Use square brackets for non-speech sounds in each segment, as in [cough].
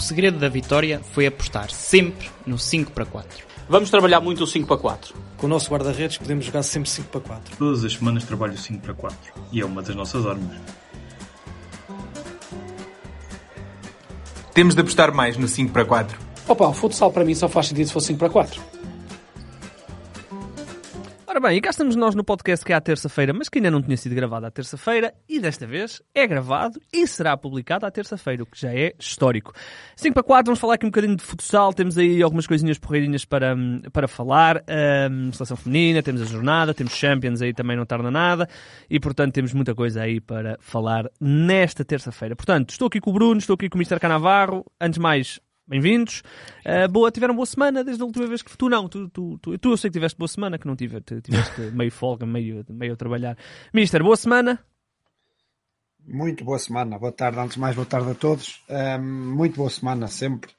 O segredo da vitória foi apostar sempre no 5 para 4. Vamos trabalhar muito o 5 para 4. Com o nosso guarda-redes podemos jogar sempre 5 para 4. Todas as semanas trabalho 5 para 4 e é uma das nossas armas. Temos de apostar mais no 5 para 4. Opa, o futsal para mim só faz sentido se for 5 para 4. Ora bem, e cá estamos nós no podcast que é à terça-feira, mas que ainda não tinha sido gravado à terça-feira, e desta vez é gravado e será publicado à terça-feira, o que já é histórico. 5 para 4, vamos falar aqui um bocadinho de futsal, temos aí algumas coisinhas porreirinhas para, para falar, um, seleção feminina, temos a jornada, temos Champions aí também não tarda nada, e portanto temos muita coisa aí para falar nesta terça-feira. Portanto, estou aqui com o Bruno, estou aqui com o Mr. Canavarro, antes de mais, Bem-vindos. Uh, boa, tiveram boa semana desde a última vez que tu não, tu, tu, tu, tu eu sei que tiveste boa semana, que não tive, tiveste [laughs] meio folga, meio, meio a trabalhar. Mister, boa semana. Muito boa semana, boa tarde, antes de mais, boa tarde a todos. Um, muito boa semana, sempre.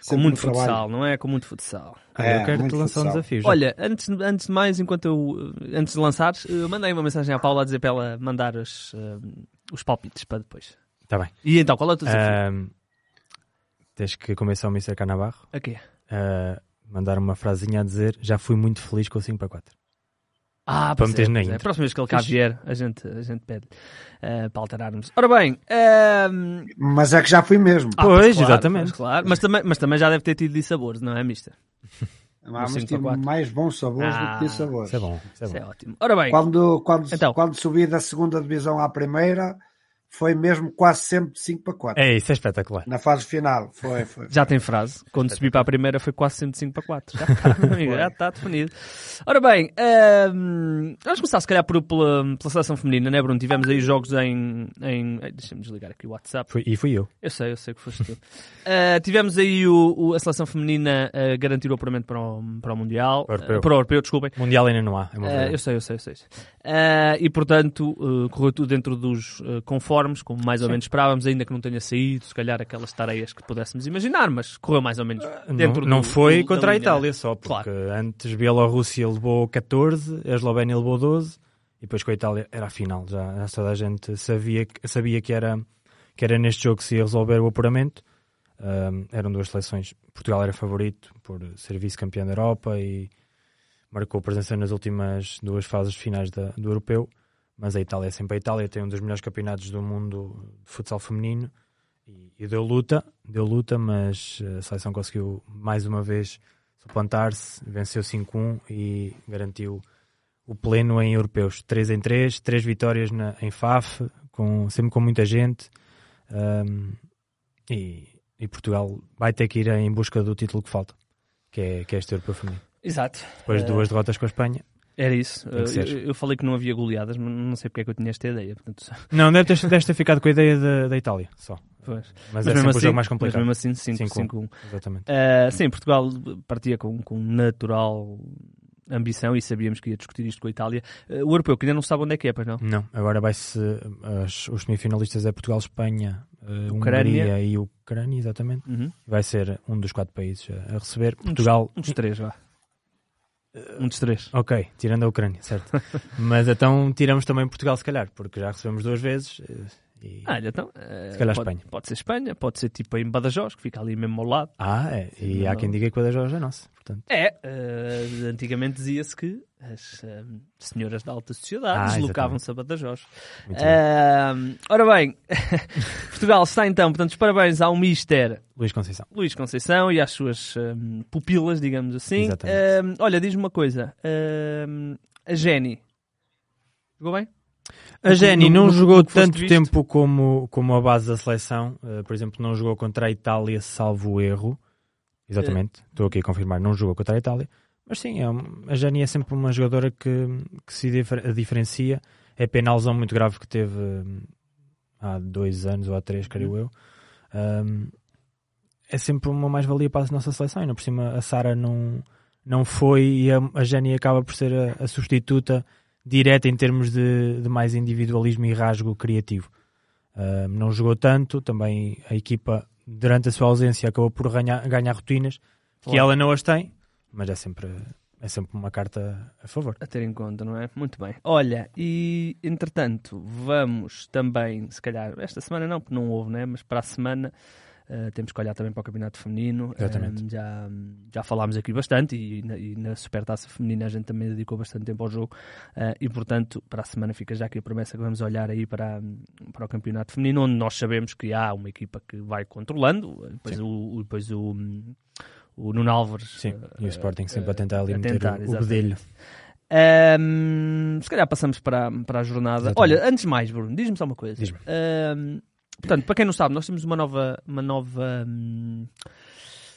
sempre Com muito futsal, trabalho. não é? Com muito futsal. É, eu quero te lançar futsal. um desafio. Já. Olha, antes, antes de mais, enquanto eu, antes de lançares, eu mandei uma mensagem à Paula a dizer para ela mandar os, uh, os palpites para depois. Está bem. E então, qual é o teu desafio? Um Tens que começar o Mr. Canabarro. A quê? Uh, mandar uma frasinha a dizer já fui muito feliz com o 5 para 4. Ah, para meter na é. A próxima vez que ele cá vier, a gente, a gente pede uh, para alterarmos. Ora bem. Uh... Mas é que já fui mesmo. Ah, pois, claro, exatamente. Mas, claro. Mas, também, mas também já deve ter tido dissabores, não é, mister? [laughs] mas tive mais bons sabores ah, do que dissabores. Isso é bom. Isso é, bom. Isso é ótimo. Ora bem. Quando, quando, então. quando subi da segunda divisão à primeira foi mesmo quase sempre 5 para 4. É, isso é espetacular. Na fase final, foi. foi já tem frase. Quando subi para a primeira foi quase sempre 5 para 4. Já está, [laughs] já está definido. Ora bem, um, vamos começar se calhar por, pela, pela seleção feminina, né, Bruno? Tivemos aí jogos em. em Deixa-me desligar aqui o WhatsApp. Foi, e fui eu. Eu sei, eu sei que foste tu. uh, [laughs] tivemos aí o, o, a seleção feminina a garantir o apuramento para o, para o Mundial. Para o Europeu. Uh, para o Europeu, desculpem. Mundial ainda não há. É uh, eu sei, eu sei, eu sei. e portanto, correu tudo dentro dos conformes como mais ou Sim. menos esperávamos, ainda que não tenha saído, se calhar aquelas tareias que pudéssemos imaginar, mas correu mais ou menos dentro Não, não do, foi do, contra a Itália só, porque claro. antes Bielorrússia levou 14, a Eslovénia levou 12, e depois com a Itália era a final, já, já toda a gente sabia, sabia que, era, que era neste jogo que se ia resolver o apuramento. Um, eram duas seleções. Portugal era favorito por ser vice-campeão da Europa e marcou presença nas últimas duas fases finais da, do europeu mas a Itália é sempre a Itália, tem um dos melhores campeonatos do mundo de futsal feminino e, e deu luta, deu luta, mas a seleção conseguiu mais uma vez suplantar-se, venceu 5-1 e garantiu o pleno em europeus. 3 em 3, 3 vitórias na, em FAF, com, sempre com muita gente. Um, e, e, Portugal vai ter que ir em busca do título que falta, que é, que é este europeu feminino. Exato. Depois de duas derrotas com a Espanha. Era isso. Eu, eu, falei que não havia goleadas, mas não sei porque é que eu tinha esta ideia. Portanto... Não, deve ter, deve ter ficado com a ideia da, da Itália, só. Pois. Mas, mas é mesmo assim, o jogo mais complicado. Mas mesmo assim, 5-1. Exatamente. Uh, sim, Portugal partia com, com natural ambição e sabíamos que ia discutir isto com a Itália. Uh, o europeu, que ainda não sabe onde é que é, pois não? Não, agora vai-se. Os semifinalistas é Portugal, Espanha, uh, Hungria e Ucrânia, exatamente. Uhum. Vai ser um dos quatro países a receber. Portugal. Um dos, um dos três, vá. Um dos três. Ok, tirando a Ucrânia, certo. [laughs] Mas então tiramos também Portugal, se calhar, porque já recebemos duas vezes. Eh, e... Ah, então, se calhar pode, Espanha. Pode ser Espanha, pode ser tipo em Badajoz, que fica ali mesmo ao lado. Ah, é. E há quem diga que Badajoz é nosso. Portanto. É, uh, antigamente dizia-se que as uh, senhoras da alta sociedade ah, deslocavam-se a Badajoz. Uh, ora bem, [laughs] Portugal está então, portanto, os parabéns ao Mister Luís Conceição. Luís Conceição e às suas um, pupilas, digamos assim. Exatamente. olha, diz-me uma coisa, a Jenny jogou bem? A Jenny não no, jogou tanto tempo como, como a base da seleção. Por exemplo, não jogou contra a Itália, salvo erro. Exatamente, estou aqui a confirmar, não jogou contra a Itália. Mas sim, é, a Jenny é sempre uma jogadora que, que se diferencia. é a penalzão muito grave que teve hum, há dois anos ou há três, creio eu. Um, é sempre uma mais-valia para a nossa seleção. E não por cima a Sara não, não foi e a, a Jenny acaba por ser a, a substituta direta em termos de, de, mais individualismo e rasgo criativo. Um, não jogou tanto, também a equipa durante a sua ausência acabou por ganhar, ganhar rotinas que ela não as tem, mas é sempre é sempre uma carta a favor. A ter em conta, não é? Muito bem. Olha, e entretanto, vamos também, se calhar, esta semana não, porque não houve, né? Mas para a semana uh, temos que olhar também para o Campeonato Feminino. Exatamente. Um, já, já falámos aqui bastante e na, e na Supertaça Feminina a gente também dedicou bastante tempo ao jogo. Uh, e portanto, para a semana fica já aqui a promessa que vamos olhar aí para, para o Campeonato Feminino, onde nós sabemos que há uma equipa que vai controlando, depois Sim. o. Depois o o Nuno Álvares. Sim, e o Sporting sempre a tentar ali a meter tentar, o, o bedelho. Um, se calhar passamos para, para a jornada. Exatamente. Olha, antes de mais, Bruno, diz-me só uma coisa. Diz-me. Um, portanto, para quem não sabe, nós temos uma nova. Uma nova hum,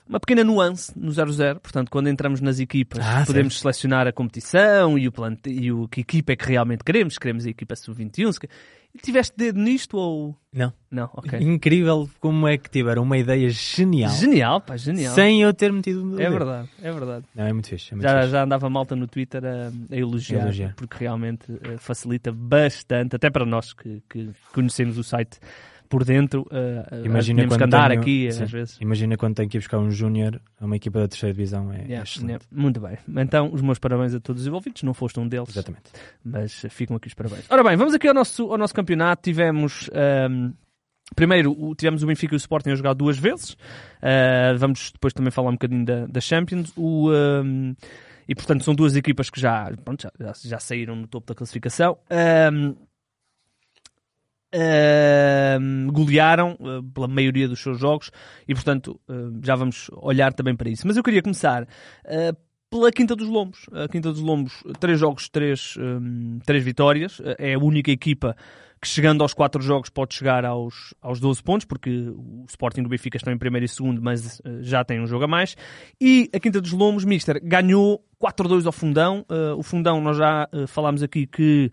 uma pequena nuance no 0-0, portanto, quando entramos nas equipas, ah, podemos certo. selecionar a competição e o, plante... e o que equipa é que realmente queremos. Queremos a equipa sub-21. Tiveste dedo nisto ou. Não. Não, ok. Incrível como é que tiveram uma ideia genial. Genial, pá, genial. Sem eu ter metido É verdade, é verdade. Não, é muito fixe. É muito já, fixe. já andava malta no Twitter a, a, elogiar, a elogiar, porque realmente uh, facilita bastante, até para nós que, que conhecemos o site por dentro, uh, imagina quando que andar tenho, aqui sim, às vezes. Imagina quando tem que ir buscar um júnior a uma equipa da terceira divisão, é, yeah, yeah, Muito bem. Então, os meus parabéns a todos os envolvidos, não foste um deles. Exatamente. Mas ficam aqui os parabéns. Ora bem, vamos aqui ao nosso, ao nosso campeonato. Tivemos... Um, Primeiro, tivemos o Benfica e o Sporting a jogar duas vezes. Uh, vamos depois também falar um bocadinho da, da Champions. O, um, e, portanto, são duas equipas que já, pronto, já, já, saíram no topo da classificação. Um, uh, golearam uh, pela maioria dos seus jogos e, portanto, uh, já vamos olhar também para isso. Mas eu queria começar pela Quinta dos Lombos. A Quinta dos Lombos, três jogos, três, um, três vitórias. É a única equipa que chegando aos quatro jogos pode chegar aos, aos 12 pontos, porque o Sporting e o Benfica estão em primeiro e segundo, mas uh, já tem um jogo a mais. E a Quinta dos Lombos, Mister, ganhou 4-2 ao Fundão. Uh, o Fundão, nós já uh, falámos aqui que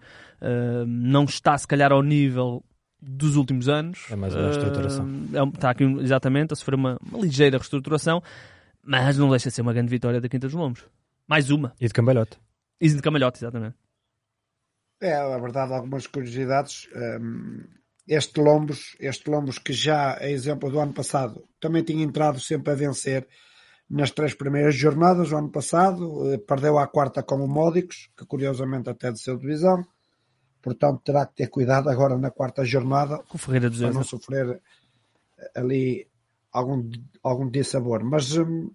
não está, se calhar, ao nível dos últimos anos. É mais uma reestruturação. Uh, está aqui exatamente a sofrer uma, uma, ligeira reestruturação, mas não deixa de ser uma grande vitória da Quinta dos Lombos. Mais uma. E de Cambalhote. E de Cambalhote, exatamente. É, a verdade, algumas curiosidades. Um, este Lombos, este Lombos que já é exemplo do ano passado, também tinha entrado sempre a vencer nas três primeiras jornadas do ano passado, eh, perdeu a quarta com o Módicos, que curiosamente até de seu divisão portanto terá que ter cuidado agora na quarta jornada Com Ferreira para não sofrer ali algum, algum dissabor. Mas hum,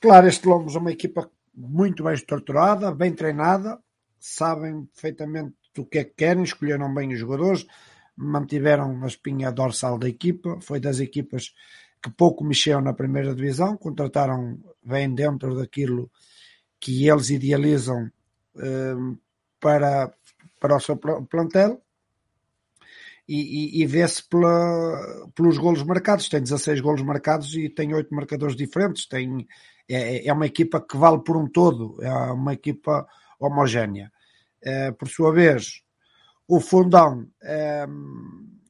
claro, este Longos é uma equipa muito bem estruturada, bem treinada, sabem perfeitamente o que é que querem, escolheram bem os jogadores, mantiveram a espinha dorsal da equipa, foi das equipas que pouco mexeram na primeira divisão, contrataram bem dentro daquilo que eles idealizam hum, para para o seu plantel e, e, e vê-se pelos golos marcados. Tem 16 golos marcados e tem 8 marcadores diferentes. Tem, é, é uma equipa que vale por um todo, é uma equipa homogénea. É, por sua vez, o Fundão, é,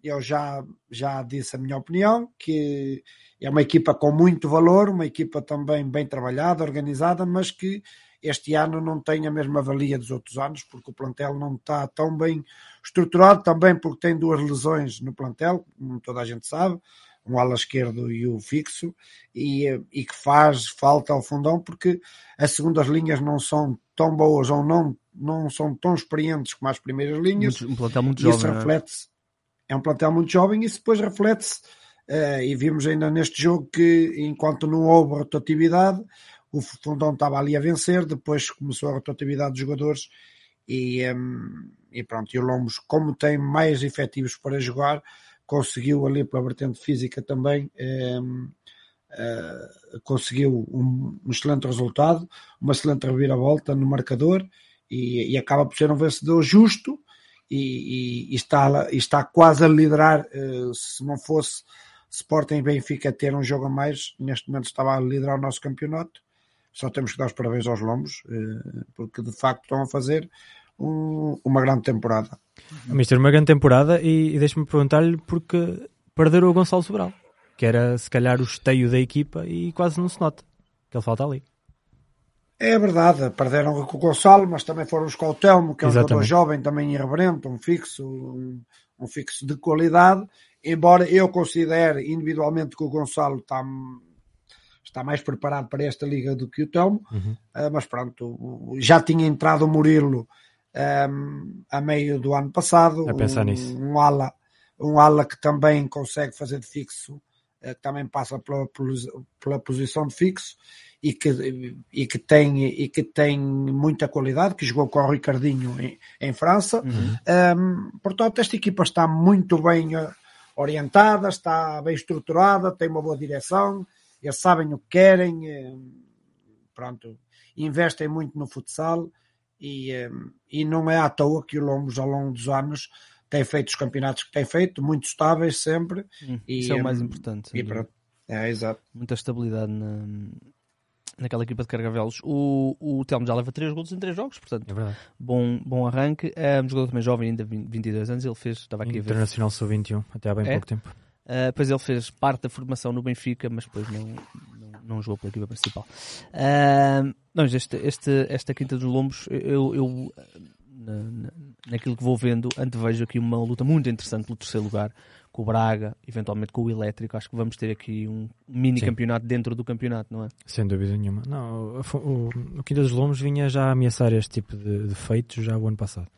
eu já, já disse a minha opinião, que é uma equipa com muito valor, uma equipa também bem trabalhada, organizada, mas que este ano não tem a mesma valia dos outros anos, porque o plantel não está tão bem estruturado, também porque tem duas lesões no plantel, como toda a gente sabe, um ala esquerdo e o fixo, e, e que faz falta ao fundão, porque as segundas linhas não são tão boas ou não, não são tão experientes como as primeiras linhas. um plantel muito jovem. Isso é? reflete é? é um plantel muito jovem, e isso depois reflete-se. Uh, e vimos ainda neste jogo que, enquanto não houve rotatividade, o Fundão estava ali a vencer, depois começou a rotatividade dos jogadores e, um, e pronto, e o Lombos, como tem mais efetivos para jogar, conseguiu ali pela vertente física também um, uh, conseguiu um, um, excelente resultado, uma excelente reviravolta no marcador e, e acaba por ser um vencedor justo e, e, e está, está quase a liderar, uh, se não fosse Sporting Benfica ter um jogo a mais, neste momento estava a liderar o nosso campeonato só temos que dar os parabéns aos lombos, eh, porque de facto estão a fazer um- uma grande temporada. O Mister, uma grande temporada e, e deixa-me perguntar-lhe porque perderam o Gonçalo Sobral, que era se calhar o esteio da equipa e quase não se nota que ele falta ali. É verdade, perderam com o Gonçalo, mas também foram buscar o Telmo, que é um jogador jovem, também irreverente, um fixo, um, um fixo de qualidade. Embora eu considere individualmente que o Gonçalo está, está mais preparado para esta liga do que o Telmo, Ah, mas pronto, já tinha entrado o Murilo ahm, a meio do ano passado, A pensar um, nisso. um ala, um ala que também consegue fazer de fixo, eh, que também passa pela, pela posição de fixo e que, e que, tem, e que tem muita qualidade, que jogou com o Ricardinho em, em França. Um, portanto, esta equipa está muito bem eh, orientada, está bem estruturada, tem uma boa direção, eles sabem o que querem, eh, pronto, investem muito no futsal e, eh, e não é à toa que o Lombos ao longo dos anos tem feito os campeonatos que tem feito, muito estáveis sempre. Hum, E, Isso é o mais hum, importante. E dúvida. pronto, é exato. Muita estabilidade na, naquela equipa de Cargavelos. O, o Telmo já leva 3 gols em 3 jogos, portanto, É verdade. bom, bom arranque. É um jogador também jovem, ainda 20, 22 anos. Ele fez, estava aqui a ver. Internacional Sub-21, até há bem É? pouco tempo. Uh, depois ele fez parte da formação no Benfica, mas depois não, não, não jogou pela equipa principal. Uh, mas este, este, esta Quinta dos Lombos, eu, eu na, na- naquilo que vou vendo, antevejo aqui uma luta muito interessante pelo terceiro lugar, com o Braga, eventualmente com o Elétrico. Acho que vamos ter aqui um mini Sim. campeonato dentro do campeonato, não é? Sem dúvida nenhuma. Não, o, o, o Quinta dos Lomos vinha já a ameaçar este tipo de, de feitos já o ano passado.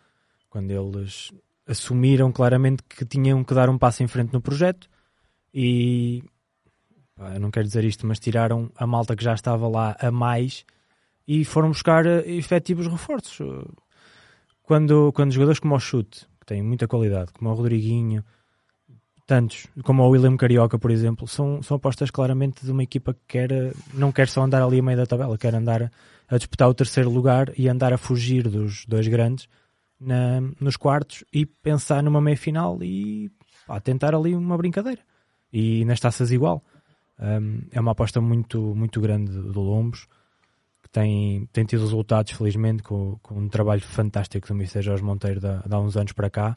Quando eles assumiram claramente que tinham que dar um passo em frente no projeto e eu não quero dizer isto, mas tiraram a malta que já estava lá a mais e foram buscar eh, efetivos reforços. Quando, quando jogadores como o Chute, que têm muita qualidade, como o Rodriguinho, tantos, como o William Carioca, por exemplo, são, são apostas claramente de uma equipa que quer, eh, não quer só andar ali a meio da tabela, quer andar a, a disputar o terceiro lugar e andar a fugir dos dois grandes na- nos quartos e pensar numa meia final e pá, tentar ali uma brincadeira. E nas taças igual. Um, é uma aposta muito, muito grande do Lombos, que tem, tem tido resultados, felizmente, com, com um trabalho fantástico do Mr. Jorge Monteiro da, de há uns anos para cá,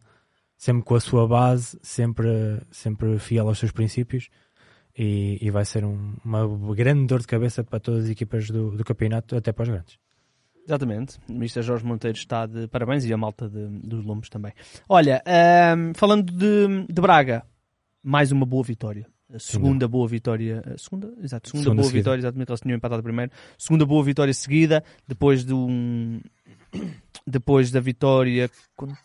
sempre com a sua base, sempre, sempre fiel aos seus princípios. E, e vai ser um- uma grande dor de cabeça para todas as equipas do, do campeonato, até para os grandes. Exatamente. O Mr. Jorge Monteiro está de parabéns e a malta de- dos Lombos também. Olha, ahm, falando de, de Braga, mais uma boa vitória. A segunda boa vitória. a segunda, exato, segunda, Segunda boa seguida. vitória, exatamente, eles tinham empatado primeiro. Segunda boa vitória seguida, depois de um. [coughs] Depois da vitória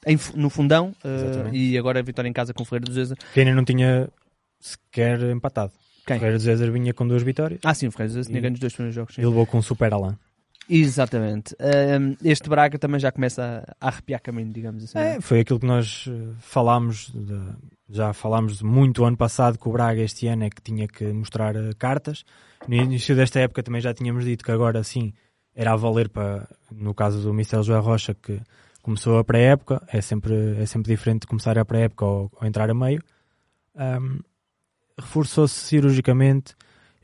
em no fundão Exatamente. e agora a vitória em casa com o Ferreira do Zeza. Que ainda não tinha sequer empatado. Quem? Ferreira de Zézer vinha com duas vitórias Ah, sim, o Ferreira do Zeza tinha ganho os dois primeiros jogos. sim. e levou com um super Alain. Exatamente. Este Braga também já começa a, arrepiar caminho, digamos assim. é? É, foi aquilo que nós eh, falámos, de- já falámos muito ano passado que o Braga este ano é que tinha que mostrar eh, cartas. No início desta época também já tínhamos dito que agora sim era a valer para, no caso do Michel João Rocha, que começou a pré-época, é sempre, é sempre diferente de começar a pré-época ou, ou entrar a meio. Ahm, Reforçou-se cirurgicamente.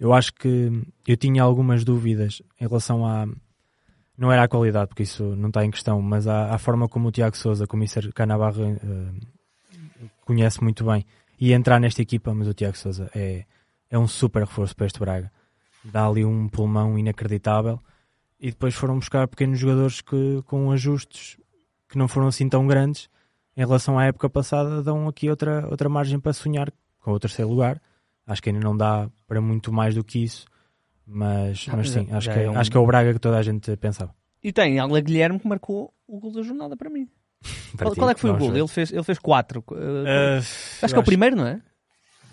Eu acho que eu tinha algumas dúvidas em relação à, não era a qualidade, porque isso não está em questão, mas à, à forma como o Tiago Souza, como o Mr. Canabarro eh, conhece muito bem, e entrar nesta equipa, mas o Tiago Souza é, é um super reforço para este Braga. Dá ali um pulmão inacreditável. E depois foram buscar pequenos jogadores que, com ajustes que não foram assim tão grandes em relação à época passada, dão aqui outra, outra margem para sonhar com o terceiro lugar. Acho que ainda não dá para muito mais do que isso, mas, mas sim, acho, que, é um- acho que é o Braga que toda a gente pensava. E tem Alga Guilherme que marcou o gol da jornada para mim. [laughs] Para Qual, ti, qual é que foi o gol? Ele fez, ele fez quatro. Uh, Uh, acho que é o primeiro, não é?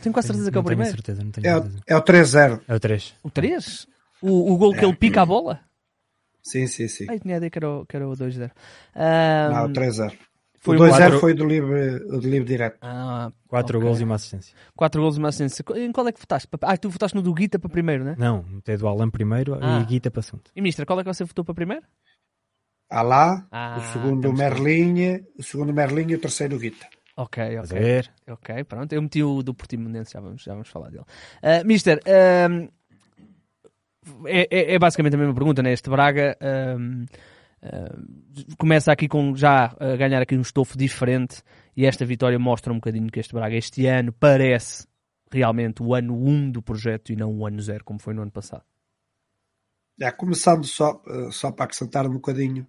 Tenho quase certeza que é o primeiro. certeza, não tenho É, o- certeza. é o 3-0. É o 3. O 3? O, o gol que ele pica a bola? Sim, sim, sim. Ai, tinha a ideia que era o, que era o 2-0. Ah, Não, o 3-0. Foi o um 2-0 quatro- foi do livre, o de livre direto. ah, 4 ok. gols e uma assistência. 4 gols e uma assistência. Em qual é que votaste? Ah, tu votaste no do Guita para primeiro, né? Não, tem do Alan primeiro Ah. e Guita para segundo. E Mister, qual é que você votou para primeiro? Alá, Ah, o segundo temos Merlin, o segundo Merlin e o terceiro Guita. Ok, ok. ver? Ok, pronto. Eu meti o do Portimonense, já vamos, já vamos falar dele. Ah, Mister, ahm, é, é- é basicamente a mesma pergunta, né? Este Braga, ahm, Uh, começa aqui com já a ganhar aqui um estofo diferente e esta vitória mostra um bocadinho que este Braga este ano parece realmente o ano 1 do projeto e não o ano 0 como foi no ano passado. É, começando só, eh, só para acrescentar um bocadinho,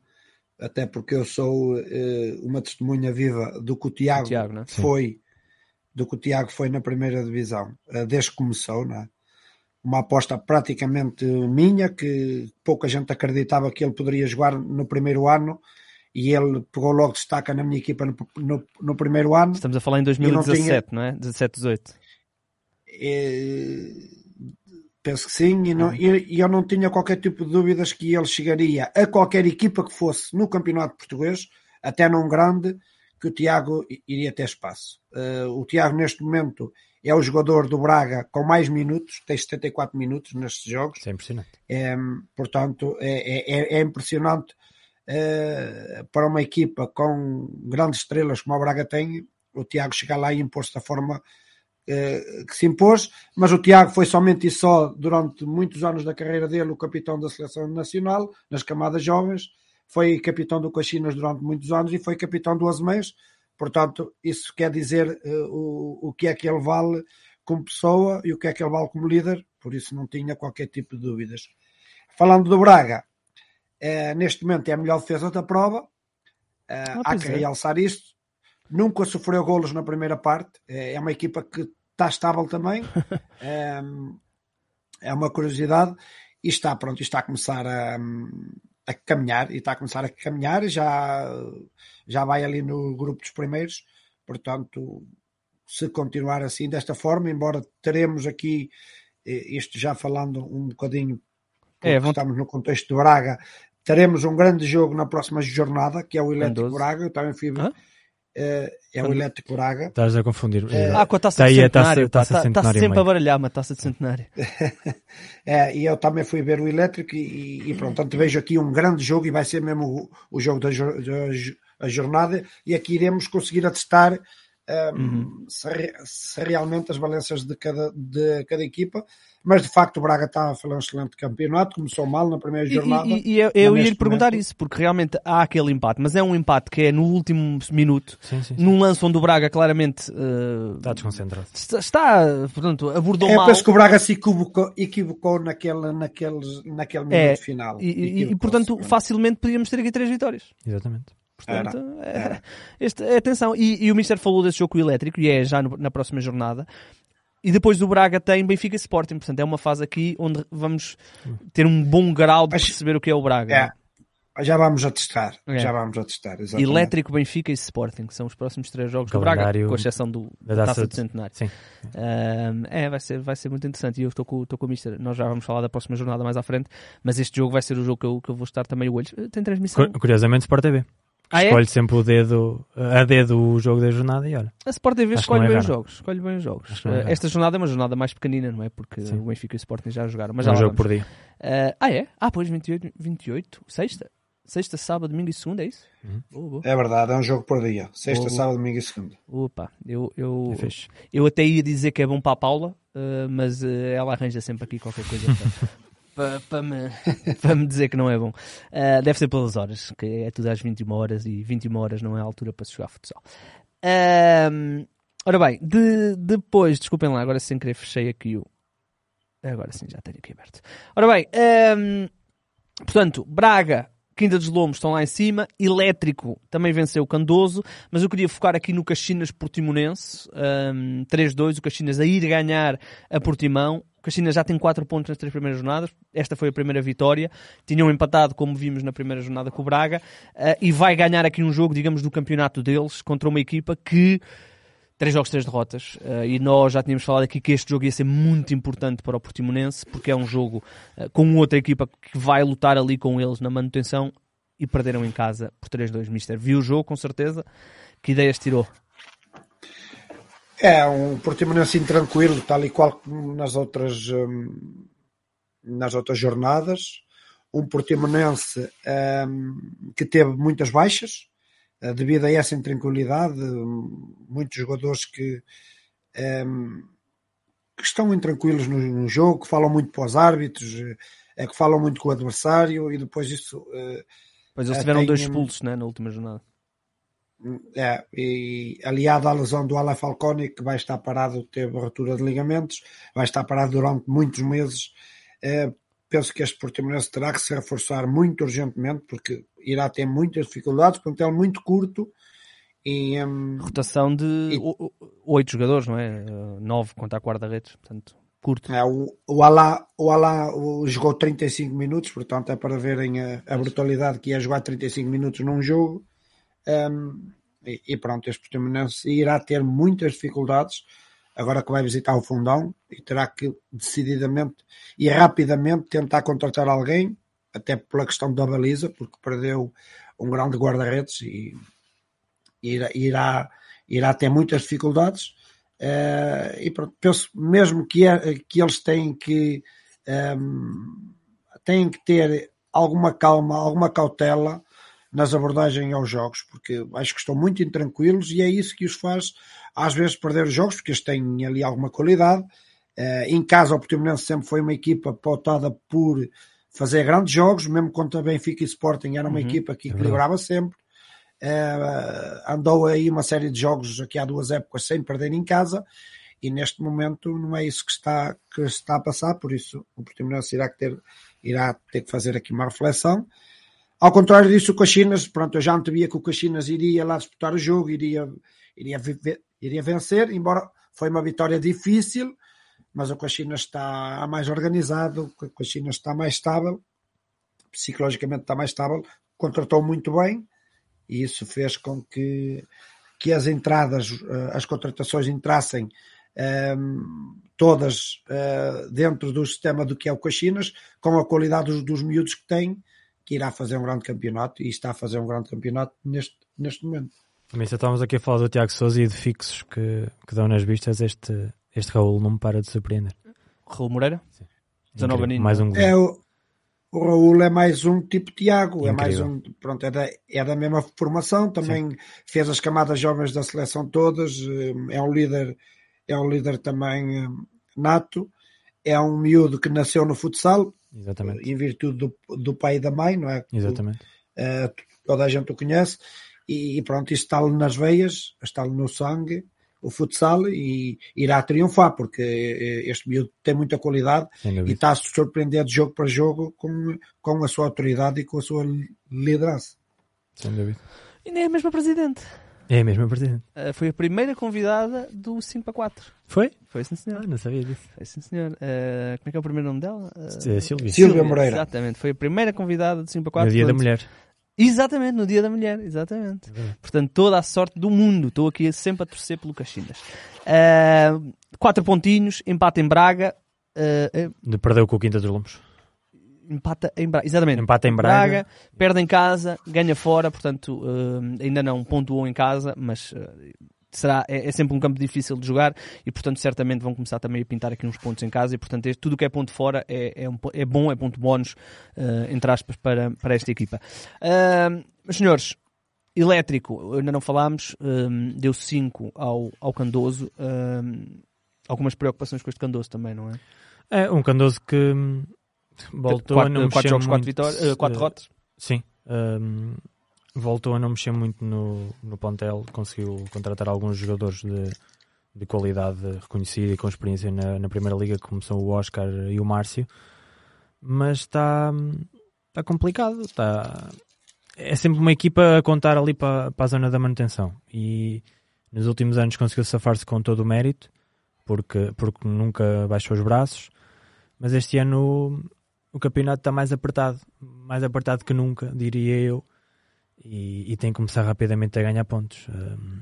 até porque eu sou uh, uma testemunha viva do que o Tiago, Tiago né? foi do que o Tiago foi na primeira divisão, desde que começou, né? Uma aposta praticamente minha, que pouca gente acreditava que ele poderia jogar no primeiro ano e ele pegou logo destaca na minha equipa no, no, no primeiro ano. Estamos a falar em 2017, não, tinha... não é? 17, 18. E Penso que sim, e, não, ah. e, eu não tinha qualquer tipo de dúvidas que ele chegaria a qualquer equipa que fosse no Campeonato Português, até num grande, que o Tiago iria ter espaço. Uh, o Tiago, neste momento, é o jogador do Braga com mais minutos, tem 74 minutos nestes jogos. Isso é impressionante. É, portanto, é, é, é impressionante uh, para uma equipa com grandes estrelas como o Braga tem, o Tiago chegar lá e impor-se da forma eh, que se impôs, mas o Tiago foi somente e só durante muitos anos da carreira dele o capitão da seleção nacional, nas camadas jovens, foi capitão do Caxinas durante muitos anos e foi capitão do Azemés, portanto isso quer dizer uh, o, o que é que ele vale como pessoa e o que é que ele vale como líder, por isso não tinha qualquer tipo de dúvidas. Falando do Braga, uh, neste momento é a melhor defesa da prova, uh, ah, há que é. realçar isto, nunca sofreu golos na primeira parte. É, uma equipa que está estável também. [laughs] é, uma curiosidade. E está, pronto, está a começar a, a caminhar. E está a começar a caminhar. Já, já vai ali no grupo dos primeiros. Portanto, se continuar assim, desta forma, embora teremos aqui, eh, isto já falando um bocadinho, é, estamos no contexto de Braga, teremos um grande jogo na próxima jornada, que é o Elétrico Braga. Eu também fui, Hã? É, é o Elétrico Braga. Estás a confundir. É, ah, com a taça tá de centenário. Está tá, tá sempre a baralhar uma taça de centenário. [laughs] é, e eu também fui ver o Elétrico e, e pronto, portanto vejo aqui um grande jogo e vai ser mesmo o, o jogo da, da, jornada e aqui iremos conseguir atestar um, uhum. se, se, realmente as valências de cada, de cada equipa mas de facto o Braga está a fazer um excelente campeonato, começou mal na primeira jornada. E, e, e eu, eu ia lhe perguntar momento... isso, porque realmente há aquele empate, mas é um empate que é no último minuto, sim, sim, sim. num lance onde o Braga claramente uh, está desconcentrado. Está, está, portanto, abordou é, mal. penso que o Braga se equivocou, equivocou naquele, naquele, naquele minuto é, final. E, e portanto, facilmente podíamos ter aqui três vitórias. Exatamente. Portanto, era, era. [laughs] É, este, atenção, e, e, o Mister falou desse jogo elétrico, e é já no, na próxima jornada. E depois do Braga tem Benfica e Sporting. Portanto, é uma fase aqui onde vamos ter um bom grau de perceber o que é o Braga. É. Já vamos a testar. É. Já vamos a testar. Exatamente. Elétrico, Benfica e Sporting, que são os próximos três jogos do Braga, com exceção do, da taça de centenário. Sim. Um, é, vai ser, vai ser muito interessante. E eu estou com, estou com o Mister. Nós já vamos falar da próxima jornada mais à frente, mas este jogo vai ser o jogo que eu, que eu vou estar também o olho. Tem transmissão? Curiosamente, Sport TV. Ah, é? escolhe é? sempre o dedo, a dedo o jogo da jornada e olha. A Sport TV escolhe é bem os jogos. Escolhe bem os jogos. É Esta jornada é uma jornada mais pequenina, não é? Porque Sim. o Benfica e o Sporting já jogaram. Mas já um jogo por dia. Uh, ah, é? Ah, pois 28, 28, sexta? Sexta, sábado, domingo e segunda, é isso? Uhum. É verdade, é um jogo por dia. Sexta, sábado, domingo e segunda. Opa, eu, eu, é eu até ia dizer que é bom para a Paula, uh, mas uh, ela arranja sempre aqui qualquer coisa para, para, para, me, [laughs] para me dizer que não é bom. Uh, deve ser pelas horas, que é tudo às 21 horas e 21 horas não é a altura para se jogar futsal. Uh, ora bem, de, depois, desculpem lá, agora sem querer fechei aqui o. Agora sim, já tenho aqui aberto. Ora bem, um, portanto, Braga Quinta dos Lomos estão lá em cima. Elétrico também venceu o Candoso, mas eu queria focar aqui no Caxinas Portimonense. Um, 3-2, o Caxinas a ir ganhar a Portimão. Caxinas já tem 4 pontos nas três primeiras jornadas. Esta foi a primeira vitória. Tinham empatado, como vimos na primeira jornada, com o Braga. Uh, e vai ganhar aqui um jogo, digamos, do campeonato deles contra uma equipa que três jogos, três derrotas. Uh, e nós já tínhamos falado aqui que este jogo ia ser muito importante para o Portimonense, porque é um jogo uh, com outra equipa que vai lutar ali com eles na manutenção e perderam em casa por 3-2. Mister, viu o jogo com certeza? Que ideias tirou? É um Portimonense intranquilo, tal e qual nas outras, um, nas outras jornadas. Um Portimonense um, que teve muitas baixas, eh, devido a essa intranquilidade, muitos jogadores que, que estão intranquilos no, no, jogo, que falam muito para os árbitros, é, que falam muito com o adversário e depois isso uh, Pois eles tiveram dois hum, expulsos né, na última jornada. É, e aliado à lesão do Ala Falcone, que vai estar parado, teve ruptura de ligamentos, vai estar parado durante muitos meses. É, penso que este Portimonense terá que se reforçar muito urgentemente, porque irá ter muitas dificuldades, plantel muito curto e hum, Rotação de oito jogadores, não é? Nove contra a guarda-redes, portanto, curto. é, o, o Alá, o Alá o- jogou 35 minutos, portanto é para verem a, a brutalidade que é jogar 35 minutos num jogo. Hum, e, e pronto, este Portimonense irá ter muitas dificuldades agora que vai visitar o Fundão e terá que decididamente e rapidamente tentar contratar alguém, até pela questão da baliza, porque perdeu um grande guarda-redes e irá, irá, irá ter muitas dificuldades. Eh, e pronto, penso mesmo que, é- que eles têm que ehm, têm que ter alguma calma, alguma cautela nas abordagens aos jogos, porque acho que estão muito intranquilos e é isso que os faz às vezes perder os jogos, porque eles têm ali alguma qualidade. Eh, em casa, o Portimonense sempre foi uma equipa pautada por fazer grandes jogos, mesmo contra Benfica e Sporting, era uma Uhum, equipa que é equilibrava sempre. Eh, andou aí uma série de jogos aqui há duas épocas sem perder em casa e neste momento não é isso que está, que está a passar, por isso o Portimonense irá ter, irá ter que fazer aqui uma reflexão. Ao contrário disso, o Caxinas, pronto, eu já antevia que o Caxinas iria lá disputar o jogo, iria, iria, viver- iria vencer, embora foi uma vitória difícil, mas o Caxinas está mais organizado, o Caxinas está mais estável, psicologicamente está mais estável, contratou muito bem, e isso fez com que, que as entradas, eh, as contratações entrassem ehm, todas eh, dentro do sistema do que é o Caxinas, com a qualidade dos, dos miúdos que tem, que irá fazer um grande campeonato e está a fazer um grande campeonato neste, neste momento. Também só estávamos aqui a falar do Tiago Souza e de fixos que, que dão nas vistas. Este, este Raul não me para de surpreender. Raul Moreira? 19 Incrível. aninhos. Mais um É gol. o, o Raul é mais um tipo Tiago, é mais um, pronto, é da, é da mesma formação, também fez as camadas jovens da seleção todas, eh, é um líder, é um líder também eh, nato, é um miúdo que nasceu no futsal, Exatamente. em virtude do, do pai e da mãe, não é? Exatamente. Eh, toda a gente o conhece, e, e pronto, isso está-lhe nas veias, está-lhe no sangue, o futsal, e irá triunfar, porque eh, este miúdo tem muita qualidade e está a se surpreender de jogo para jogo com, com a sua autoridade e com a sua liderança. Sem dúvida. E nem é a mesma presidente. É a mesma presidente. Eh, foi a primeira convidada do 5 para 4. Foi? Foi sim, senhor. Ah, não sabia disso. Foi sim, senhor. Eh, como é que é o primeiro nome dela? É Silvia. Silvia Moreira. Exatamente. Foi a primeira convidada do 5 para 4. No dia da portanto- mulher. Exatamente, no Dia da Mulher, exatamente. Portanto, toda a sorte do mundo. Estou aqui sempre a torcer pelo Caxinas. Ah, quatro pontinhos, empate em Braga. ah, eh, De perdeu com o Quinta dos Lombos. Empata em Braga. Exatamente. Empate em Braga. perde em casa, ganha fora, portanto, ah, ainda não pontuou em casa, mas ah, será, é, é sempre um campo difícil de jogar e, portanto, certamente vão começar também a pintar aqui uns pontos em casa e, portanto, este- tudo o que é ponto fora é, é, um é bom, é ponto bónus, ah, entre aspas, para, para esta equipa. Senhores, elétrico, ainda não falámos, ah, deu 5 ao, ao Candoso. ah, algumas preocupações com este Candoso também, não é? É um Candoso que voltou a quatro, não quatro jogos, quatro muito, vitórias, ah, quatro eh, derrotas. Sim. hum, voltou a não mexer muito no, no plantel. Conseguiu contratar alguns jogadores de, de qualidade reconhecida e com experiência na, na Primeira Liga, como são o Oscar e o Márcio. Mas está está complicado. Está, é sempre uma equipa a contar ali para, para a zona da manutenção. E nos últimos anos conseguiu safar-se com todo o mérito, porque, porque nunca baixou os braços. Mas este ano o campeonato está mais apertado, mais apertado que nunca, diria eu, e, e tem que começar rapidamente a ganhar pontos. Um,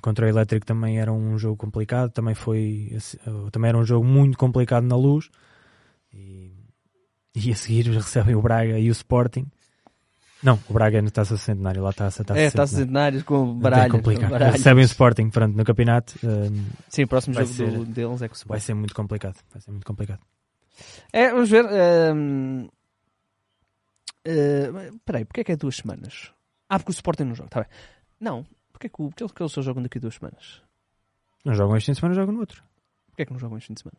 contra o Elétrico também era um jogo complicado, também foi uh, também era um jogo muito complicado na luz, e, [laughs] e a seguir recebem o Braga e o Sporting. Não, o Braga é no Taça Centenário, lá está a Taça É, está Centenário. centenários com Não tem baralhos. complicado. baralhos. Recebem o Sporting, pronto, no campeonato um, Sim, o próximo Vai jogo ser- deles é com o vai Sporting. ser muito complicado. Vai ser muito complicado. É, vamos ver. ehm, eh, Espera aí, porque é que é duas semanas? Ah, porque o Sporting não joga, está bem. Não, porque é que, o, porque eles só jogam daqui a duas semanas? Não jogam este fim de semana, jogam no outro. Porquê é que não jogam este fim de semana?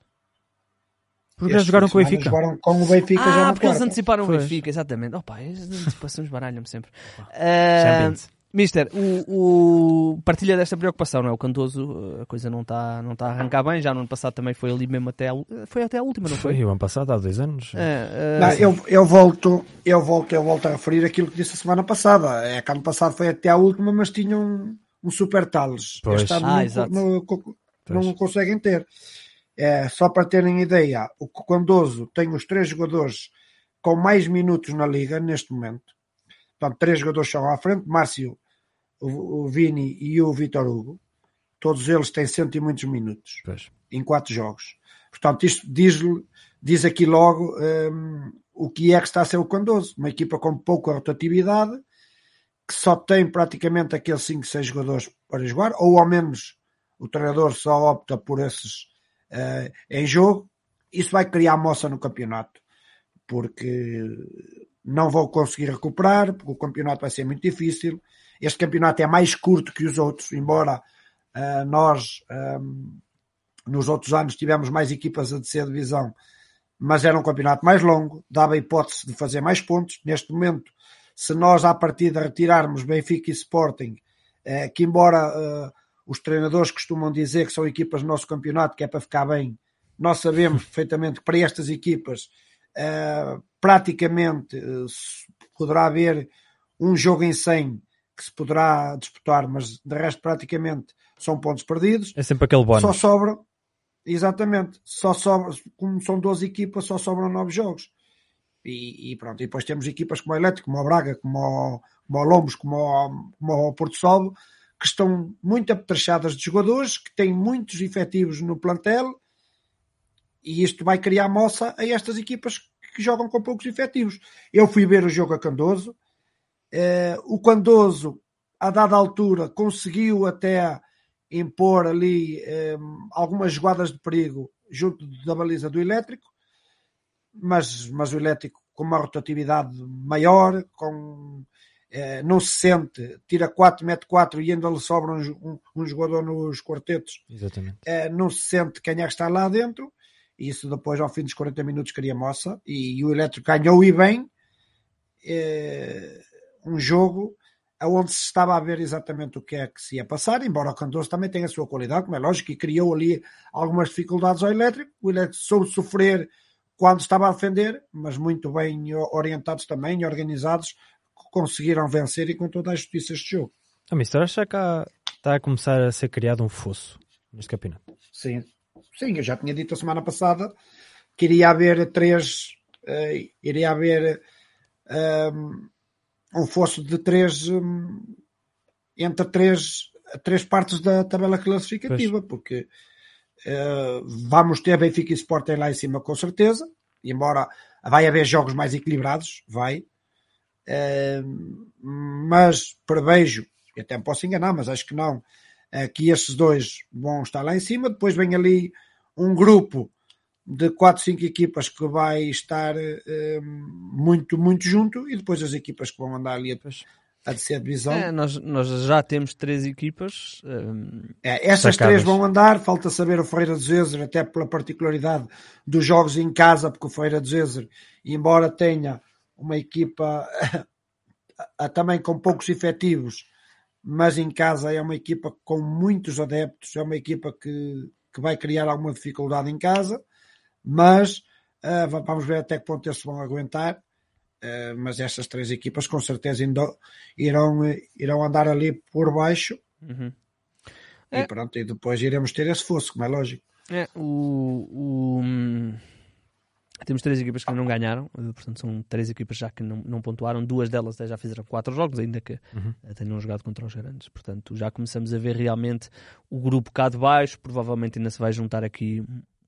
Porque Este jogaram com o Benfica. Jogaram com o Benfica Ah, porque eles quarta. anteciparam o. Benfica, exatamente. Opa, as antecipações baralham-me sempre. Champions. Mister, o, o- partilha desta preocupação, não é? O Cantoso, a coisa não está não tá a arrancar bem. Já no ano passado também foi ali mesmo até a, foi até a última, não foi? Foi o ano passado, há dois anos. É, Não, ah, eu, eu volto, eu volto, eu volto a referir aquilo que disse a semana passada. É que ano passado foi até à última, mas tinham um, um super Tales. Pois. Este ano Ah, não, não- não conseguem ter. É, só para terem ideia, o Condoso tem os três jogadores com mais minutos na liga neste momento. Portanto, três jogadores são à frente, Márcio, o, o Vini e o Vitor Hugo. Todos eles têm cento e muitos minutos Pois. em quatro jogos. Portanto, isto diz, diz aqui logo hum, o que é que está a ser o Condoso. Uma equipa com pouca rotatividade, que só tem praticamente aqueles 5, 6 jogadores para jogar, ou ao menos o treinador só opta por esses eh, em jogo. Isso vai criar moça no campeonato, porque não vão conseguir recuperar, porque o campeonato vai ser muito difícil. Este campeonato é mais curto que os outros, embora eh, nós hum, nos outros anos tivemos mais equipas a descer a divisão, mas era um campeonato mais longo, dava a hipótese de fazer mais pontos. Neste momento, se nós à partida retirarmos Benfica e Sporting, eh, que embora eh, os treinadores costumam dizer que são equipas do nosso campeonato, que é para ficar bem, nós sabemos perfeitamente que para estas equipas eh, praticamente se poderá haver um jogo em 100 que se poderá disputar, mas de resto praticamente são pontos perdidos. É sempre aquele bónus. Só sobra, exatamente, só sobra, como são 12 equipas, só sobram 9 jogos. E, e pronto, e depois temos equipas como o Elétrico, como o Braga, como o, como o Lombos, como o, como o Porto Salvo, que estão muito apetrechadas de jogadores, que têm muitos efetivos no plantel, e isto vai criar moça a estas equipas que jogam com poucos efetivos. Eu fui ver o jogo a Candoso, eh, o Candoso, a dada altura, conseguiu até impor ali eh, algumas jogadas de perigo junto da baliza do elétrico, mas, mas o elétrico com uma rotatividade maior, com, eh, não se sente, tira 4, mete 4 e ainda lhe sobra um, um, um jogador nos quartetos, Exatamente. eh, não se sente quem é que está lá dentro, e isso depois ao fim dos 40 minutos cria moça, e, e o elétrico ganhou e bem eh, um jogo onde se estava a ver exatamente o que é que se ia passar, embora o Candoso também tenha a sua qualidade, como é lógico, e criou ali algumas dificuldades ao elétrico. O elétrico soube sofrer quando estava a defender, mas muito bem orientados também, organizados, conseguiram vencer e com toda a justiça este jogo. A Mister, acha que há- está a começar a ser criado um fosso neste campeonato? Sim, sim, eu já tinha dito a semana passada que iria haver três, eh, iria haver um, um fosso de três um, entre três, três partes da tabela classificativa, porque eh, vamos ter Benfica e Sporting lá em cima com certeza, embora vai haver jogos mais equilibrados, vai, Eh, mas prevejo, e até me posso enganar, mas acho que não, eh, que esses dois vão estar lá em cima. Depois vem ali um grupo de 4, 5 equipas que vai estar eh, muito, muito junto e depois as equipas que vão andar ali a, a descer a divisão. é, nós, nós já temos três equipas. hum, É, essas Sacadas. três vão andar, falta saber o Ferreira do Zezer, até pela particularidade dos jogos em casa, porque o Ferreira do Zezer, embora tenha uma equipa [laughs] também com poucos efetivos, mas em casa é uma equipa com muitos adeptos, é uma equipa que, que vai criar alguma dificuldade em casa, mas va- vamos ver até que ponto eles vão aguentar. Ah, mas estas três equipas com certeza irão, eh, irão andar ali por baixo uhum. e É. pronto, e depois iremos ter esse fosso, como é lógico. É, o, o, hum, temos três equipas que não ganharam, portanto são três equipas já que não, não pontuaram, duas delas já fizeram quatro jogos, ainda que eh, tenham jogado contra os grandes. Portanto, já começamos a ver realmente o grupo cá de baixo, provavelmente ainda se vai juntar aqui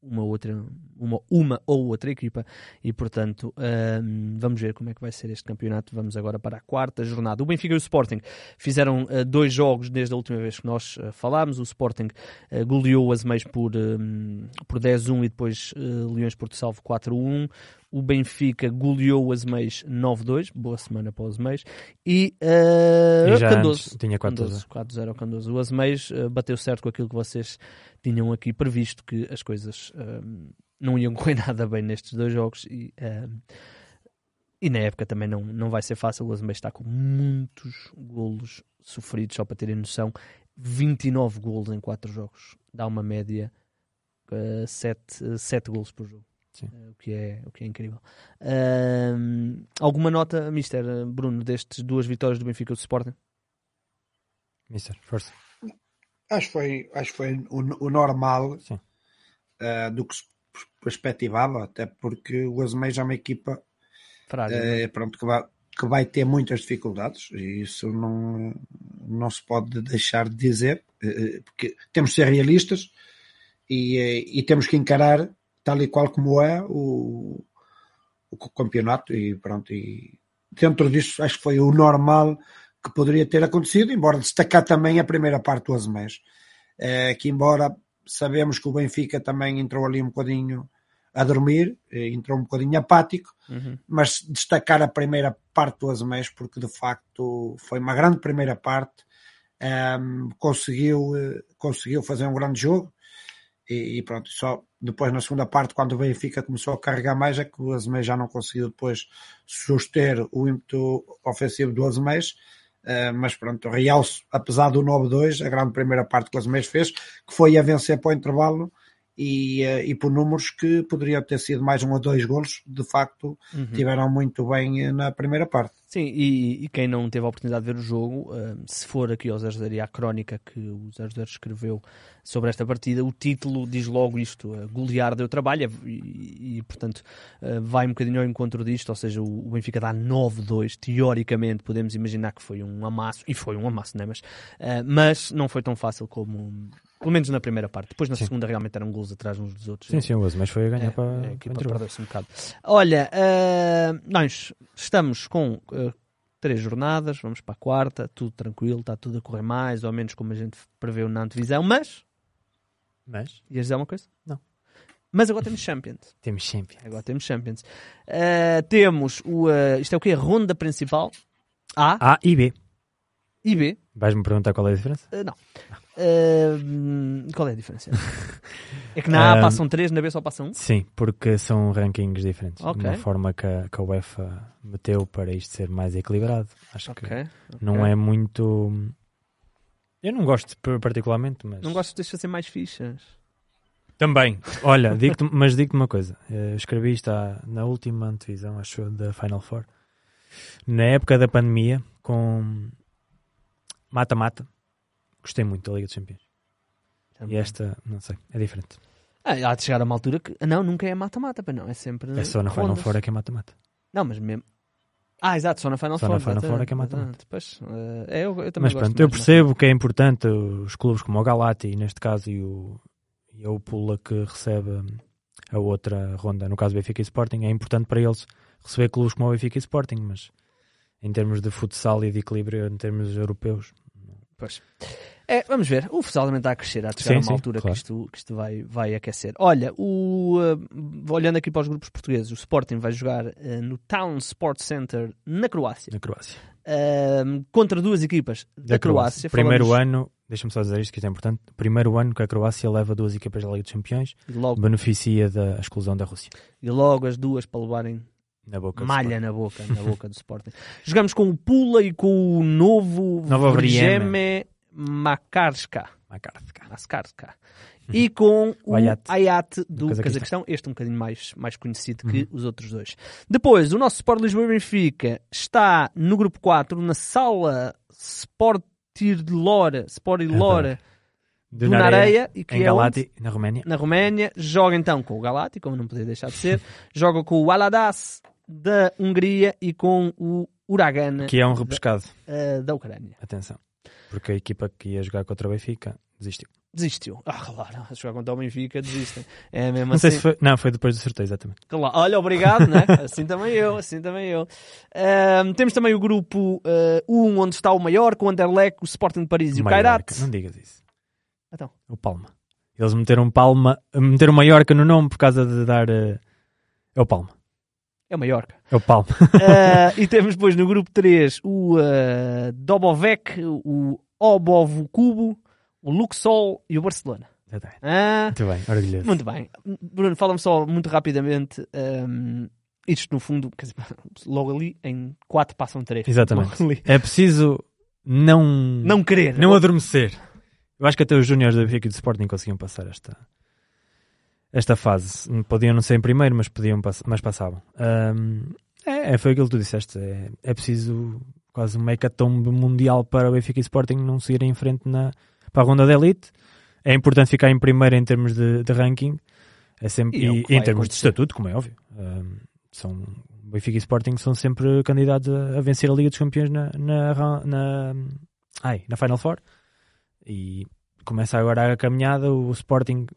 uma outra, uma, uma ou outra equipa e portanto hum, vamos ver como é que vai ser este campeonato. Vamos agora para a quarta jornada. O Benfica e o Sporting fizeram eh, dois jogos desde a última vez que nós eh, falámos. O Sporting eh, goleou as meias por, hum, por 10-1 e depois eh, Leões Porto Salvo 4-1. O Benfica goleou as meias 9-2, boa semana para os meias. E, eh, E Candoso, tinha 4-0. Candoso, 4-0 ao Candoso. O Azeméis eh, bateu certo com aquilo que vocês tinham aqui previsto, que as coisas ehm, não iam [laughs] correr nada bem nestes dois jogos e, eh, e na época também não, não vai ser fácil. O Azemais está com muitos golos sofridos, só para terem noção. 29 golos em 4 jogos. Dá uma média uh, 7, 7 golos por jogo. Sim. Uh, o, que é, o que é incrível. Uh, alguma nota, Mister Bruno, destes duas vitórias do Benfica e do Sporting? Mister, força. Acho que foi, acho que foi o, o normal Sim. uh, do que se perspectivava, até porque o Azeméis é uma equipa Frágil. uh, pronto, que, vai, que vai ter muitas dificuldades e isso não, não se pode deixar de dizer, uh, porque temos de ser realistas e, e temos que encarar tal e qual como é o, o campeonato e pronto, e dentro disso acho que foi o normal que poderia ter acontecido, embora destacar também a primeira parte do Azemés, é, que embora sabemos que o Benfica também entrou ali um bocadinho a dormir, entrou um bocadinho apático, uhum. mas destacar a primeira parte do Azemés, porque de facto foi uma grande primeira parte, um, conseguiu, conseguiu fazer um grande jogo, e, e, pronto, só depois na segunda parte, quando o Benfica começou a carregar mais, é que o Azemés já não conseguiu depois suster o ímpeto ofensivo do Azemés, Uh, mas pronto, o Real, apesar do 9-2, a grande primeira parte que o Azemés fez, que foi a vencer para o intervalo e, uh, e por números que poderiam ter sido mais um ou dois golos, de facto, uhum. tiveram muito bem na primeira parte. Sim, e, e, quem não teve a oportunidade de ver o jogo, uh, se for aqui ao 00 e à crónica que o 00 escreveu sobre esta partida, o título diz logo isto: uh, golear deu trabalho e, e portanto, uh, vai um bocadinho ao encontro disto. Ou seja, o, o Benfica dá 9-2. Teoricamente, podemos imaginar que foi um amasso, e foi um amasso, né? mas, mas não foi tão fácil como. Pelo menos na primeira parte. Depois na sim. segunda realmente eram gols atrás uns dos outros. Sim, sim, mas foi a ganhar é, para a equipa perdeu-se um bocado. Olha, nós estamos com três jornadas, vamos para a quarta, tudo tranquilo, está tudo a correr mais ou menos como a gente preveu na antevisão, mas. Mas? Ias dizer uma coisa? Não. Mas agora temos Champions. Temos Champions. Agora temos Champions. Uh, temos o. Uh, isto é o quê? A ronda principal. A. A e B. E B. Vais-me perguntar qual é a diferença? Uh, não. qual é a diferença? [laughs] é que na A passam três, na B só passam um? Sim, porque são rankings diferentes. Ok. De uma forma que a, que a UEFA meteu para isto ser mais equilibrado. Acho Ok, que ok. não é muito. Eu não gosto particularmente, mas. Não gosto de fazer mais fichas. Também. Olha, digo [laughs] mas digo-te uma coisa. Eu escrevi isto à- na última antevisão, acho da Final Four. Na época da pandemia, com mata-mata, gostei muito da Liga dos Campeões. E esta, não sei, é diferente. Ah, há de chegar a uma altura que. Não, nunca é mata-mata, não. É sempre. É só na Final. Four é que é mata-mata. Não, mas mesmo. Ah, exato, só na Final Só Four. na Final Four é que é mata-mata. exatamente. Pois, eh, é, eu, eu também Mas pronto, eu percebo que é importante os clubes como o Galati, neste caso, e o, e o Pula que recebe a outra ronda, no caso Benfica e Sporting, é importante para eles receber clubes como o Benfica e Sporting, mas em termos de futsal e de equilíbrio em termos europeus, Pois. É, vamos ver. O futsal também está a crescer. Há de chegar Sim, a uma sim, altura claro. que isto, que isto vai, vai aquecer. Olha, o, uh, olhando aqui para os grupos portugueses, o Sporting vai jogar uh, no Town Sports Center na Croácia na Croácia. uh, contra duas equipas da, Croácia. Primeiro Falamos- ano, deixa-me só dizer isto que isto é importante, primeiro ano que a Croácia leva duas equipas da Liga dos Campeões, E logo, beneficia da exclusão da Rússia. e logo as duas para levarem Na boca do malha na boca, na boca do Sporting. [laughs] Jogamos com o Pula e com o novo Vrjeme Makarska. Sporting. Maskarska. E com o. Hayat do Do Cazaquistão. Cazaquistão, este um bocadinho mais, mais conhecido que os outros dois. Depois, o nosso Sport Lisboa e Benfica está no grupo 4, na sala Sportilora, Sportilora do Nareia, e que em é Galati, na Roménia. na Roménia. Joga então com o Galati, como não podia deixar de ser. [laughs] Joga com o Aladas da Hungria e com o Uragan Que é um repescado. eh, da Ucrânia. Atenção. Porque a equipa que ia jogar contra o Benfica desistiu. Desistiu. Ah, claro, a jogar contra o Benfica desistem. É mesmo Não assim. sei se foi. Não, foi depois do sorteio, exatamente. Claro. Olha, obrigado, né? [laughs] Assim também eu, assim também eu. Temos também o grupo 1, onde está o Maior, com o Anderlecht, o Sporting de Paris e o. Kairat. Não digas isso. Então. O Palma. Eles meteram Palma, meteram Mallorca no nome por causa de dar. eh, É o Palma. É o Mallorca. É o Palma. [laughs] Ah, e temos depois no grupo 3 o uh, Dobovec, o Obovo Cubo, o Luxol e o Barcelona. Exatamente. Ah, Muito bem, orgulhoso. muito bem. Bruno, fala-me só muito rapidamente. hum, isto, no fundo, dizer, [laughs] logo ali, em 4 passam 3. Exatamente. É preciso não, Não querer. não adormecer. Eu acho que até os júniores da Benfica e do Sporting conseguiam passar esta, esta fase. Podiam não ser em primeiro, mas, podiam, mas passavam. Ahm, é, é, foi aquilo que tu disseste. É, é preciso quase uma hecatombe mundial para o Benfica e Sporting não seguirem em frente na, para a ronda da elite. É importante ficar em primeiro em termos de, de ranking. É sempre, E é e, em termos de acontecer. estatuto, como é óbvio. Ahm, são, Benfica e Sporting são sempre candidatos a, a vencer a Liga dos Campeões na, na, na, ai, na Final Four. E começa agora a caminhada. O Sporting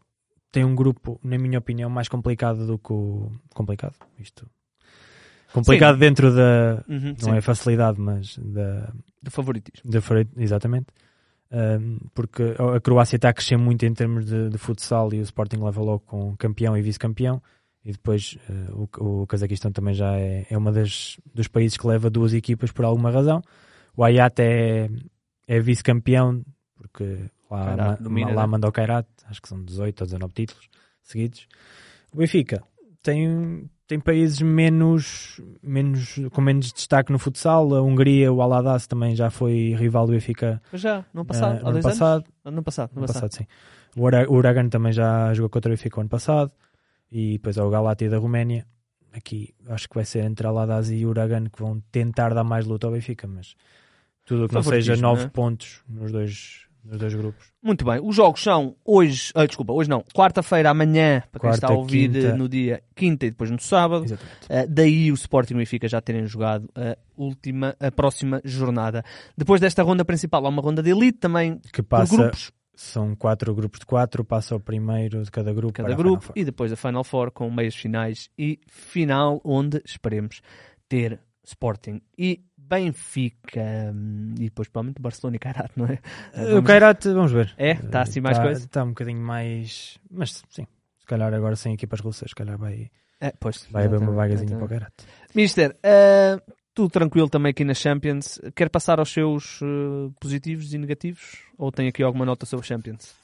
tem um grupo, na minha opinião, mais complicado do que o. Complicado? Isto. Complicado dentro da. Uhum, Não sim, é facilidade, mas da. de favoritismo. Fre- exatamente. Ahm, porque a Croácia está a crescer muito em termos de, de futsal e o Sporting leva logo com campeão e vice-campeão. E depois eh, o, o Cazaquistão também já é, é uma das dos países que leva duas equipas por alguma razão. O Ayat é, é vice-campeão porque lá, Kairat ma- domina, lá né? manda o Kairat, acho que são 18 ou 19 títulos seguidos. O Benfica tem, tem países menos, menos, com menos destaque no futsal. A Hungria, o Aladas também já foi rival do Benfica já, no ano passado, eh, há dois passado. anos? Ano passado, ano No passado. passado, sim. O Ura- o Uragan também já jogou contra o Benfica o ano passado. E depois há o Galati da Roménia. Aqui acho que vai ser entre Aladas e Uragan que vão tentar dar mais luta ao Benfica, mas tudo o que não seja Favoritismo, nove né? pontos nos dois, nos dois grupos. Muito bem, os jogos são hoje, ah, desculpa, hoje não, quarta-feira, amanhã, para quem Quarta, está a ouvir quinta. eh, no dia quinta e depois no sábado. Exatamente. Uh, daí o Sporting e o Benfica já terem jogado a última, a próxima jornada. Depois desta ronda principal, há uma ronda de elite também Que por passa, grupos, são quatro grupos de quatro, passa o primeiro de cada grupo. cada para a grupo, Final Four. e depois a Final Four com meias finais e final onde esperemos ter Sporting e Benfica hum, e depois provavelmente Barcelona e Kairat, não é? Eh, O Vamos- Kairat, vamos ver. É? Está assim mais Está- coisa? Está um bocadinho mais. Mas sim, se calhar agora sem equipas russas, se calhar vai, É, pois, vai haver uma vagazinha para o. Kairat. Mister, eh, tudo tranquilo também aqui na Champions. Quer passar aos seus eh, positivos e negativos? Ou tem aqui alguma nota sobre Champions?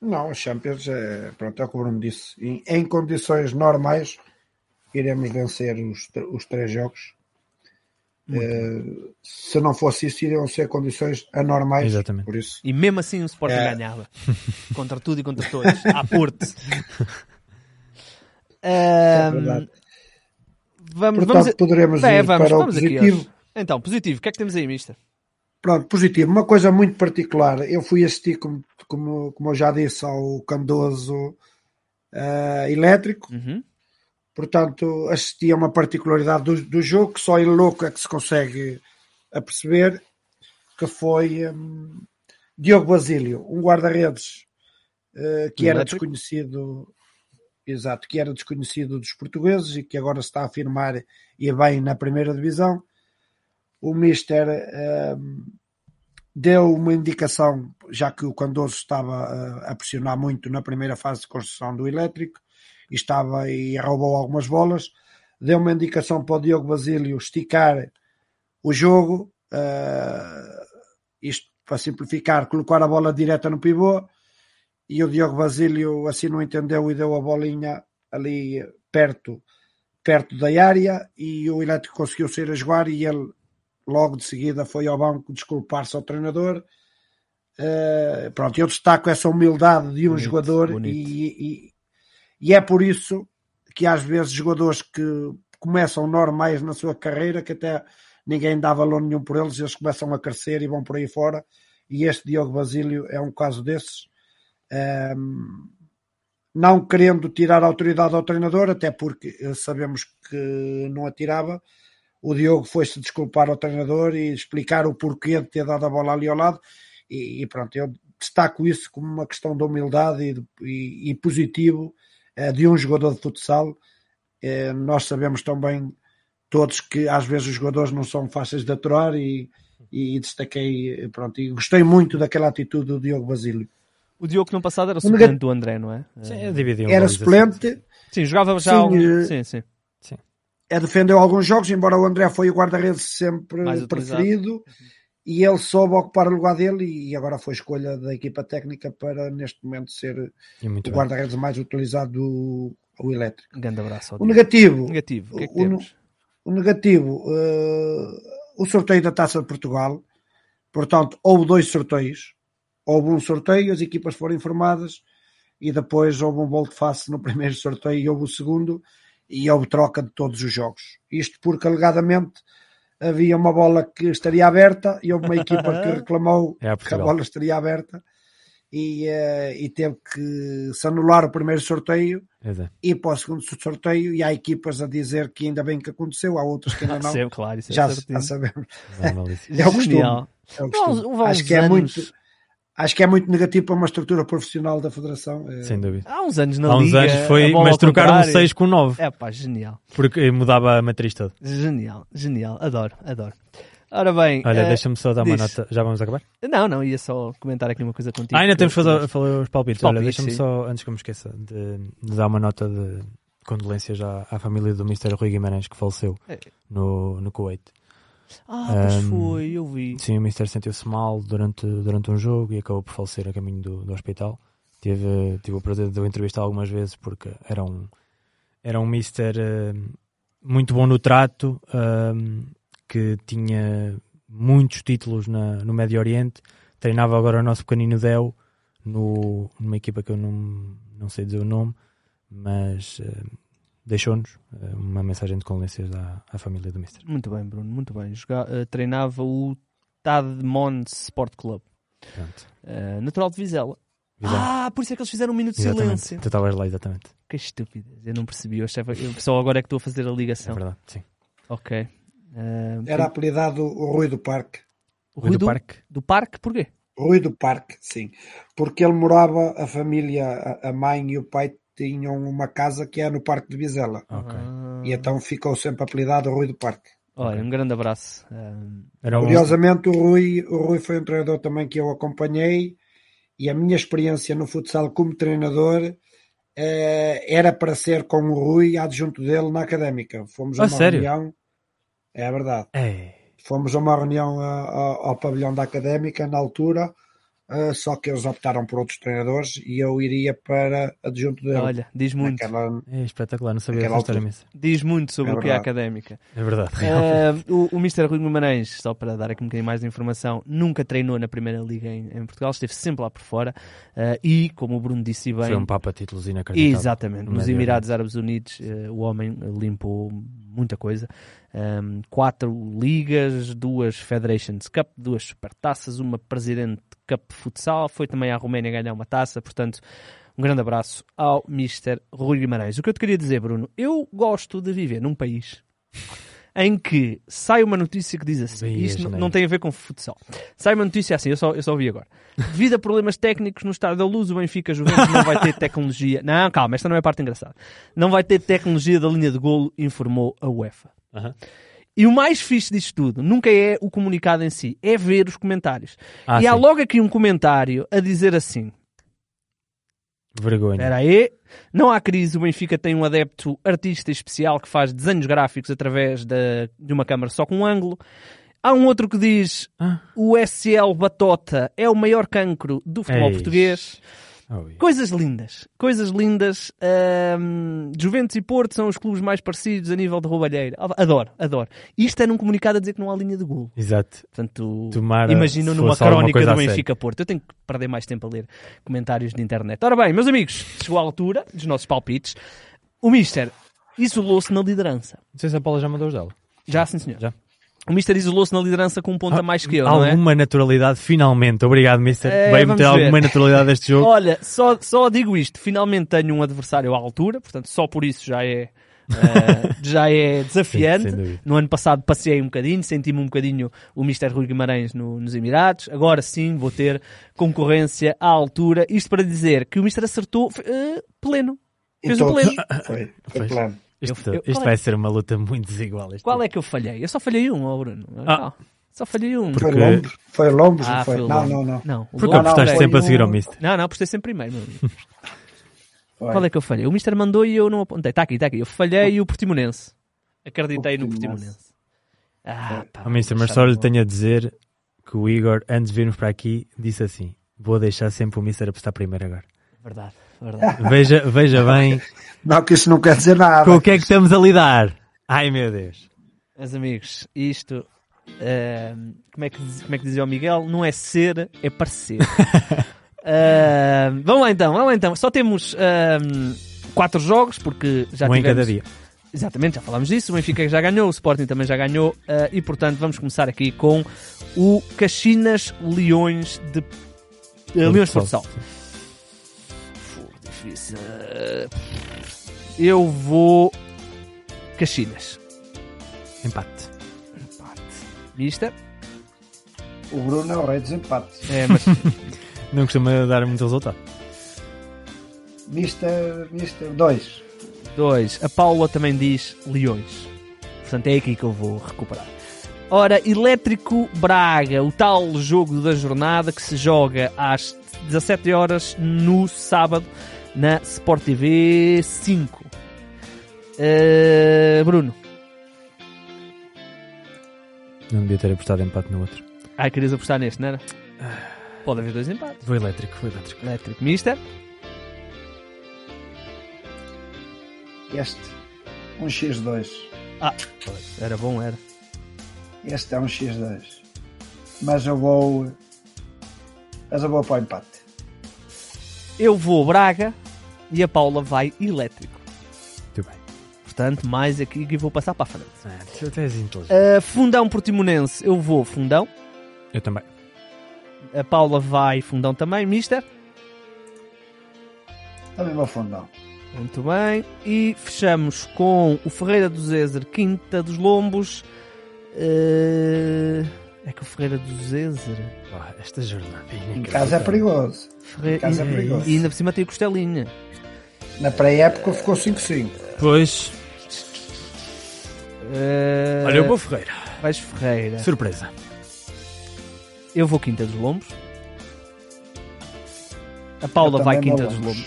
Não, a Champions é, pronto, é o que o Bruno disse. Em, em condições normais, iremos vencer os, os três jogos. Eh, se não fosse isso, iriam ser condições anormais. Exatamente. Por isso, E mesmo assim o Sporting É. ganhava. [laughs] Contra tudo e contra todos. À Porto. Ahm, [laughs] verdade. vamos, portanto, vamos, poderemos É, ir vamos, para o vamos aqui positivo. Então, positivo. O que é que temos aí, Mister? Pronto, positivo. Uma coisa muito particular. Eu fui assistir, como, como, como eu já disse, ao Candoso eh, elétrico. Uhum. Portanto, assisti a uma particularidade do, do jogo que só em louco é que se consegue aperceber, que foi hum, Diogo Basílio, um guarda-redes eh, que era desconhecido, exato, que era desconhecido dos portugueses e que agora se está a afirmar e é bem na primeira divisão. O Mister hum, deu uma indicação, já que o Candoso estava a, a pressionar muito na primeira fase de construção do elétrico, e estava e roubou algumas bolas, deu uma indicação para o Diogo Basílio esticar o jogo, eh, isto para simplificar, colocar a bola direta no pivô, e o Diogo Basílio assim não entendeu e deu a bolinha ali perto, perto da área, e o elétrico conseguiu sair a jogar, e ele logo de seguida foi ao banco desculpar-se ao treinador. Eh, pronto, eu destaco essa humildade de um Bonito, jogador bonito. e, e, é por isso que às vezes jogadores que começam normais na sua carreira, que até ninguém dá valor nenhum por eles, eles começam a crescer e vão por aí fora. E este Diogo Basílio é um caso desses. Ehm, não querendo tirar autoridade ao treinador, até porque sabemos que não a tirava. O Diogo foi-se desculpar ao treinador e explicar o porquê de ter dado a bola ali ao lado. E, e pronto, eu destaco isso como uma questão de humildade e, e- e positivo de um jogador de futsal. Eh, nós sabemos também todos que às vezes os jogadores não são fáceis de aturar e, e destaquei, pronto, e gostei muito daquela atitude do Diogo Basílio. O Diogo no passado era O suplente nega- do André, não é? Sim, dividiam Era bolas assim. suplente, Sim, jogava já Sim, algum... eh, Sim, sim. é, defendeu alguns jogos, embora o André foi o guarda-redes sempre Mais utilizado. E ele soube ocupar o lugar dele e agora foi escolha da equipa técnica para neste momento ser o guarda-redes mais utilizado do o elétrico. Um grande abraço O negativo, Negativo, o que é que o, o negativo, eh, o sorteio da Taça de Portugal. Portanto, houve dois sorteios. Houve um sorteio, as equipas foram informadas e depois houve um volte-face no [laughs] primeiro sorteio e houve o segundo e houve troca de todos os jogos. Isto porque, alegadamente, havia uma bola que estaria aberta e houve uma equipa que [laughs] reclamou É a que a bola estaria aberta e, eh, e teve que se anular o primeiro sorteio é. e para o segundo sorteio e há equipas a dizer que ainda bem que aconteceu, há outras que ainda [laughs] não. Sempre, claro, isso é já, já sabemos. Não é. É o costume. É o costume. Há acho que é anos- muito acho que é muito negativo para uma estrutura profissional da Federação. eh, Sem dúvida. Há uns anos na Há uns Liga, anos foi, bola mas trocaram um contrário. 6 com 9, É pá, genial. porque mudava a matriz toda. Genial, genial. Adoro, adoro. Ora bem, Olha, eh, deixa-me só dar uma diz. nota. Já vamos acabar? não, não, ia só comentar aqui uma coisa contigo. Ah, ainda temos que fazer, fazer os palpites. Olha, Palpites, deixa-me sim. só, antes que eu me esqueça, de, de dar uma nota de condolências à, à família do Mr. Rui Guimarães que faleceu É. no, no Kuwait. Ah, pois Ahm, foi, eu vi. Sim, o Mister sentiu-se mal durante, durante um jogo e acabou por falecer a caminho do, do hospital. Tive, tive o prazer de o entrevistar algumas vezes porque era um, era um Mister eh, muito bom no trato, ahm, que tinha muitos títulos na, no Médio Oriente. Treinava agora o nosso pequenino Del no, numa equipa que eu não, não sei dizer o nome, mas eh, deixou-nos eh, uma mensagem de condolências à, à família do Mister. Muito bem, Bruno, muito bem. Joga- eh, treinava o Tadmon Sport Club, Pronto. eh, natural de Vizela. Visão. Ah, por isso é que eles fizeram um minuto de Exatamente. silêncio. Tu estavas lá, exatamente. Que estupidez, eu não percebi. Eu achava, eu só agora é que estou a fazer a É ligação. verdade, sim. ok. Eh, Era apelidado o Rui do Parque. o Rui Rui do do, Parque. do Parque, porquê? Rui do Parque, sim. Porque ele morava, a família, a a mãe e o pai tinham uma casa que é no Parque de Vizela. Ok. Ah, E então ficou sempre apelidado Rui do Parque. Olha, um grande abraço. Eh, Era um... Curiosamente, o Rui, o Rui foi um treinador também que eu acompanhei e a minha experiência no futsal como treinador eh, era para ser com o Rui adjunto dele na académica. Fomos a Ah, uma sério? reunião, é verdade. É. Fomos a uma reunião ah, ao, ao pavilhão da académica na altura, ah, só que eles optaram por outros treinadores e eu iria para adjunto dele. olha, diz muito. Naquela- É espetacular, não sabia essa história imensa. Diz muito sobre É o que é académica. É verdade. Eh, o, o Mr. Rui Guimarães, só para dar aqui um bocadinho mais de informação, nunca treinou na Primeira Liga em, em Portugal, esteve sempre lá por fora eh, e, como o Bruno disse bem, Foi um papa títulos inacreditável. Exatamente. no Nos Emirados Árabes Unidos, o homem limpou muita coisa. Um, quatro ligas, duas Federations Cup, duas supertaças, uma Presidente Cup Futsal. Foi também à Roménia ganhar uma taça. Portanto, um grande abraço ao Mr. Rui Guimarães. O que eu te queria dizer, Bruno, eu gosto de viver num país em que sai uma notícia que diz assim, Bem, isto não- não tem a ver com futsal. Sai uma notícia assim, eu só, eu só vi agora. Devido a problemas técnicos no estado da luz, o Benfica Juventus não vai ter tecnologia. Não, calma, esta não é a parte engraçada. Não vai ter tecnologia da linha de golo, informou a UEFA. Aham. E o mais fixe disto tudo nunca é o comunicado em si, é ver os comentários. Ah, e há sim. logo aqui um comentário a dizer assim: Vergonha. Espera aí, não há crise, o Benfica tem um adepto artista especial que faz desenhos gráficos através da- de uma câmara só com um ângulo. Há um outro que diz: Ah. o SL Batota é o maior cancro do futebol Eis. português. Oh, Coisas lindas, coisas lindas. Ahm, Juventus e Porto são os clubes mais parecidos a nível de roubalheira. Adoro, adoro. Isto é num comunicado a dizer que não há linha de golo. Exato. Portanto, Tomara imagino numa crónica do. Benfica Porto. Eu tenho que perder mais tempo a ler comentários de internet. Ora bem, meus amigos, chegou a altura dos nossos palpites. O Mister isolou-se na liderança. Não sei se a Paula já mandou os dela. Já, sim, senhor. Já. O Mister isolou-se na liderança com um ponto a mais que eu, não é? Alguma naturalidade, finalmente. Obrigado, Mister. É, vamos meter ver. alguma naturalidade a este jogo. Olha, só, só digo isto. Finalmente tenho um adversário à altura, portanto, só por isso já é, eh, [laughs] já é desafiante. Sim, no ano passado passei um bocadinho, senti-me um bocadinho o Mr. Rui Guimarães no- nos Emirados. Agora sim vou ter concorrência à altura. Isto para dizer que o Mr. acertou eh, pleno. Fez o todos. pleno. [laughs] Foi, foi Pois. Isto, Eu- eu- isto é- vai ser uma luta muito desigual. Qual é que eu falhei? Eu só falhei um, Bruno. Ah. Não, só falhei um. Foi Porque- Lombos, foi Lombos, Ah, não foi? foi o não, Lombos. não, não. Não, o Porque Lombos- apostaste sempre a um- seguir ao Mister. Não, não, apostei sempre primeiro, meu amigo. Qual é que eu falhei? O Mister mandou e eu não apontei. Está aqui, está aqui. Eu falhei o Portimonense. Acreditei O no Portimonense. Portimonense. Ah, pá, Oh, Mister, mas só lhe não- tenho a dizer que o Igor, antes de virmos para aqui, disse assim: Vou deixar sempre o Mister apostar primeiro agora. Verdade, verdade. Veja, veja bem Não, que isso não quer dizer nada. com o que é que estamos a lidar. Ai meu Deus. Meus amigos, isto. eh, como, é que, diz- como é que dizia o Miguel? Não é ser, é parecer. [laughs] Eh, vamos lá então, vamos lá então. Só temos eh, quatro jogos, porque já um em tivemos. cada dia. Exatamente, já falámos disso. O Benfica já ganhou, o Sporting também já ganhou. eh, e portanto, vamos começar aqui com o Caxinas Leões de. eh, Leões. Fu, difícil. Eh, Eu vou. Caxinas. Empate. Mister? O Bruno é o rei dos empates. É, mas [laughs] Não costuma dar muito resultado. Mister, Mister 2. dois. A Paula também diz Leões. Portanto, é aqui que eu vou recuperar. Ora, Elétrico Braga, o tal jogo da jornada que se joga às 17 horas no sábado na Sport TV 5. Eh, Bruno, Não devia ter apostado empate no outro. ai, querias apostar neste, não era? Pode haver dois empates. Vou elétrico, vou elétrico. Elétrico Mister, Este, um X2. era bom, era. Este é um X2. Mas eu vou. Mas eu vou para o empate. Eu vou Braga e a Paula vai Elétrico. Portanto, mais aqui que vou passar para a frente. Ah, tu inteligente. Uh, fundão Portimonense, eu vou Fundão. Eu também. A Paula vai Fundão também. Mister? Também vou fundão. Muito bem. E fechamos com o Ferreira do Zezer, Quinta dos Lombos. Uh, É que o Ferreira do Zezer... Ah, esta jornada é Em casa é perigoso. Ferreira... Em casa é e, perigoso. e ainda por cima tem o Costelinha. Na pré-época ficou 5-5. Pois. Uh, Olha, eu vou Ferreira. Vais Ferreira. Surpresa. Eu vou Quinta dos Lombos. A Paula vai Quinta dos Lombos.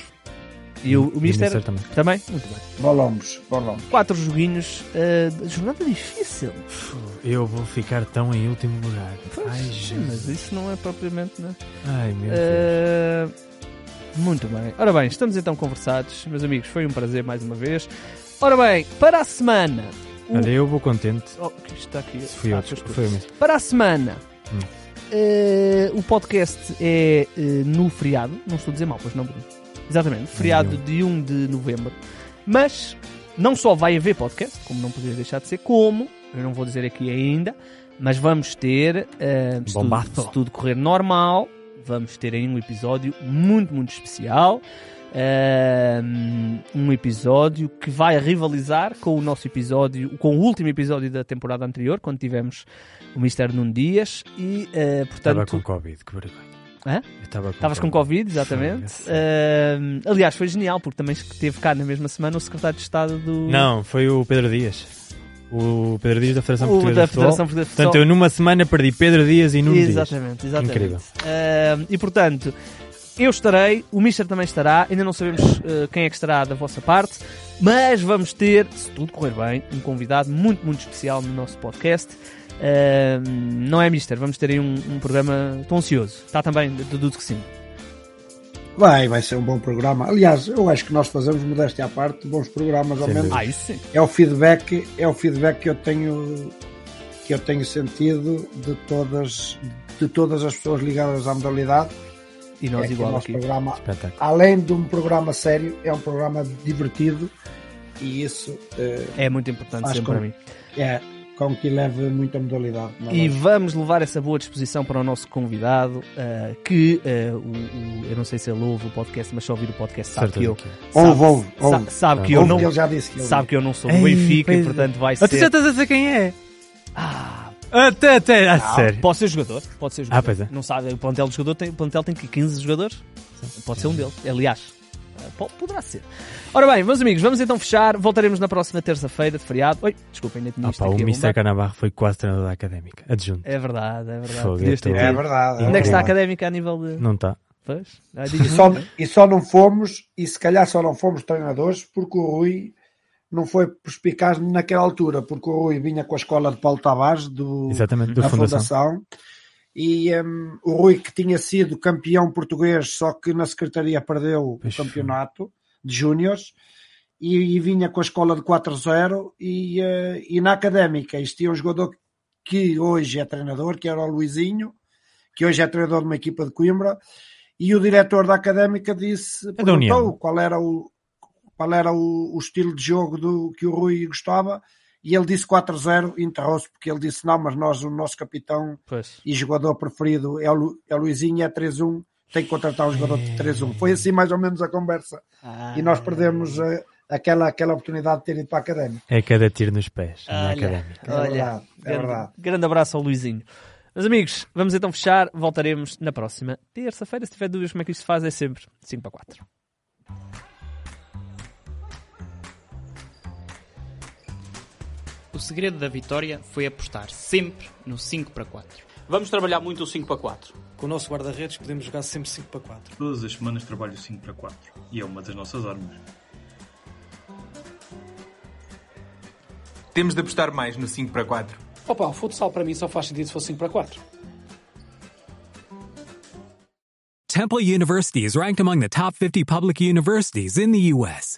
E o, o Mister? Mister também. também? Muito bem. Vou Lombos, vou Lombos. Quatro joguinhos. uh, jornada difícil. Eu vou ficar tão em último lugar. Pois, Ai, sim, mas Jesus. isso não é propriamente. Né? Ai, meu Deus. Uh, muito bem. Ora bem, estamos então conversados, meus amigos. Foi um prazer mais uma vez. Ora bem, para a semana. O- Olha, eu vou contente. Oh, está aqui. Fui Ah, foi mesmo. Para a semana. Hum. uh, o podcast é uh, no feriado. Não estou a dizer mal, pois não? Exatamente, feriado de 1 de novembro. Mas não só vai haver podcast, como não poderia deixar de ser, como, eu não vou dizer aqui ainda, mas vamos ter, uh, se, tudo, se tudo correr normal, vamos ter aí um episódio muito, muito especial. Uh, um episódio que vai rivalizar com o nosso episódio, com o último episódio da temporada anterior, quando tivemos o Mr. Nuno Dias e, uh, Estava portanto, com Covid, que vergonha. Hã? Estava com Estavas com Covid, exatamente. Foda-se. Ahm, aliás, foi genial, porque também esteve cá na mesma semana o secretário de Estado do. Não, foi o Pedro Dias. O Pedro Dias da Federação o Portuguesa da. Federação Portuguesa de Portanto, eu numa semana perdi Pedro Dias e Nuno Dias. Exatamente, exatamente. Incrível. Ahm, e portanto, eu estarei, o Mister também estará, ainda não sabemos eh, quem é que estará da vossa parte, mas vamos ter, se tudo correr bem, um convidado muito, muito especial no nosso podcast. Ahm, não é, Mister? Vamos ter aí um, um programa. Estou ansioso. Está também, deduzo que sim. Vai, vai ser um bom programa. Aliás, eu acho que nós fazemos, modéstia à parte, bons programas ao menos. Ah, isso sim. É o feedback, é o feedback que eu tenho que eu tenho sentido de todas de todas as pessoas ligadas à modalidade. E nós é o igual nosso aqui. programa, Espetáculo. além de um programa sério, é um programa divertido e isso eh, É muito importante sempre com- para mim. é com que leve muita modalidade. é? E vamos levar essa boa disposição para o nosso convidado, eh, que eh, o, o- eu não sei se ele ouve o podcast, mas só ouvir o podcast sabe que eu que sabe, Ouve, ouve, ouve. sabe que eu não que ele já disse que ele sabe que eu não sou do Benfica e é. portanto vai Ah, tu já ser estás a dizer quem é? Ah, Até, até, a não, sério. pode ser jogador, pode ser jogador. Ah, pois é. Não sabe, o plantel de jogador tem, o plantel tem que 15 jogadores. Pode ser um deles. Aliás, eh, po- poderá ser. Ora bem, meus amigos, vamos então fechar. Voltaremos na próxima terça-feira de feriado. Oi, desculpem, ainda tinha Ah, isto pá, o aqui a Mr. bombar. Canabarro foi quase treinador da académica. Adjunto. É verdade, é verdade. Fogo, Podias ter eu tô- É tido. verdade. Onde é que está a verdade. académica a nível de. Não está. Pois? Ah, E só, e só não fomos, e se calhar só não fomos treinadores, porque o Rui não foi perspicaz naquela altura, porque o Rui vinha com a escola de Paulo Tavares do, Exatamente, do da Fundação. Fundação, e um, o Rui que tinha sido campeão português, só que na secretaria perdeu o campeonato de júniores e, e vinha com a escola de 4-0 e, eh, e na académica existia um jogador que hoje é treinador, que era o Luizinho, que hoje é treinador de uma equipa de Coimbra, e o diretor da académica disse, União. perguntou qual era o qual era o, o estilo de jogo do, que o Rui gostava, e ele disse 4-0 e enterrou-se, porque ele disse, não, mas nós, o nosso capitão Pois. e jogador preferido é o, é o Luizinho, é 3-1, tem que contratar um jogador de 3-1. Foi assim mais ou menos a conversa. E nós perdemos eh, aquela, aquela oportunidade de ter ido para a académica. É cada tiro nos pés, na Olha, académica. É olha, verdade, é grande, verdade. grande abraço ao Luizinho. Meus amigos, vamos então fechar. Voltaremos na próxima terça-feira. Se tiver dúvidas como é que isto se faz, é sempre 5 para 4. O segredo da vitória foi apostar sempre no 5 para 4. Vamos trabalhar muito o 5 para 4. Com o nosso guarda-redes podemos jogar sempre 5 para 4. Todas as semanas trabalho 5 para 4 e é uma das nossas armas. Temos de apostar mais no 5 para 4. Opa, o futsal para mim só faz sentido se for 5 para 4. Temple University is ranked among the top 50 public universities in the U.S.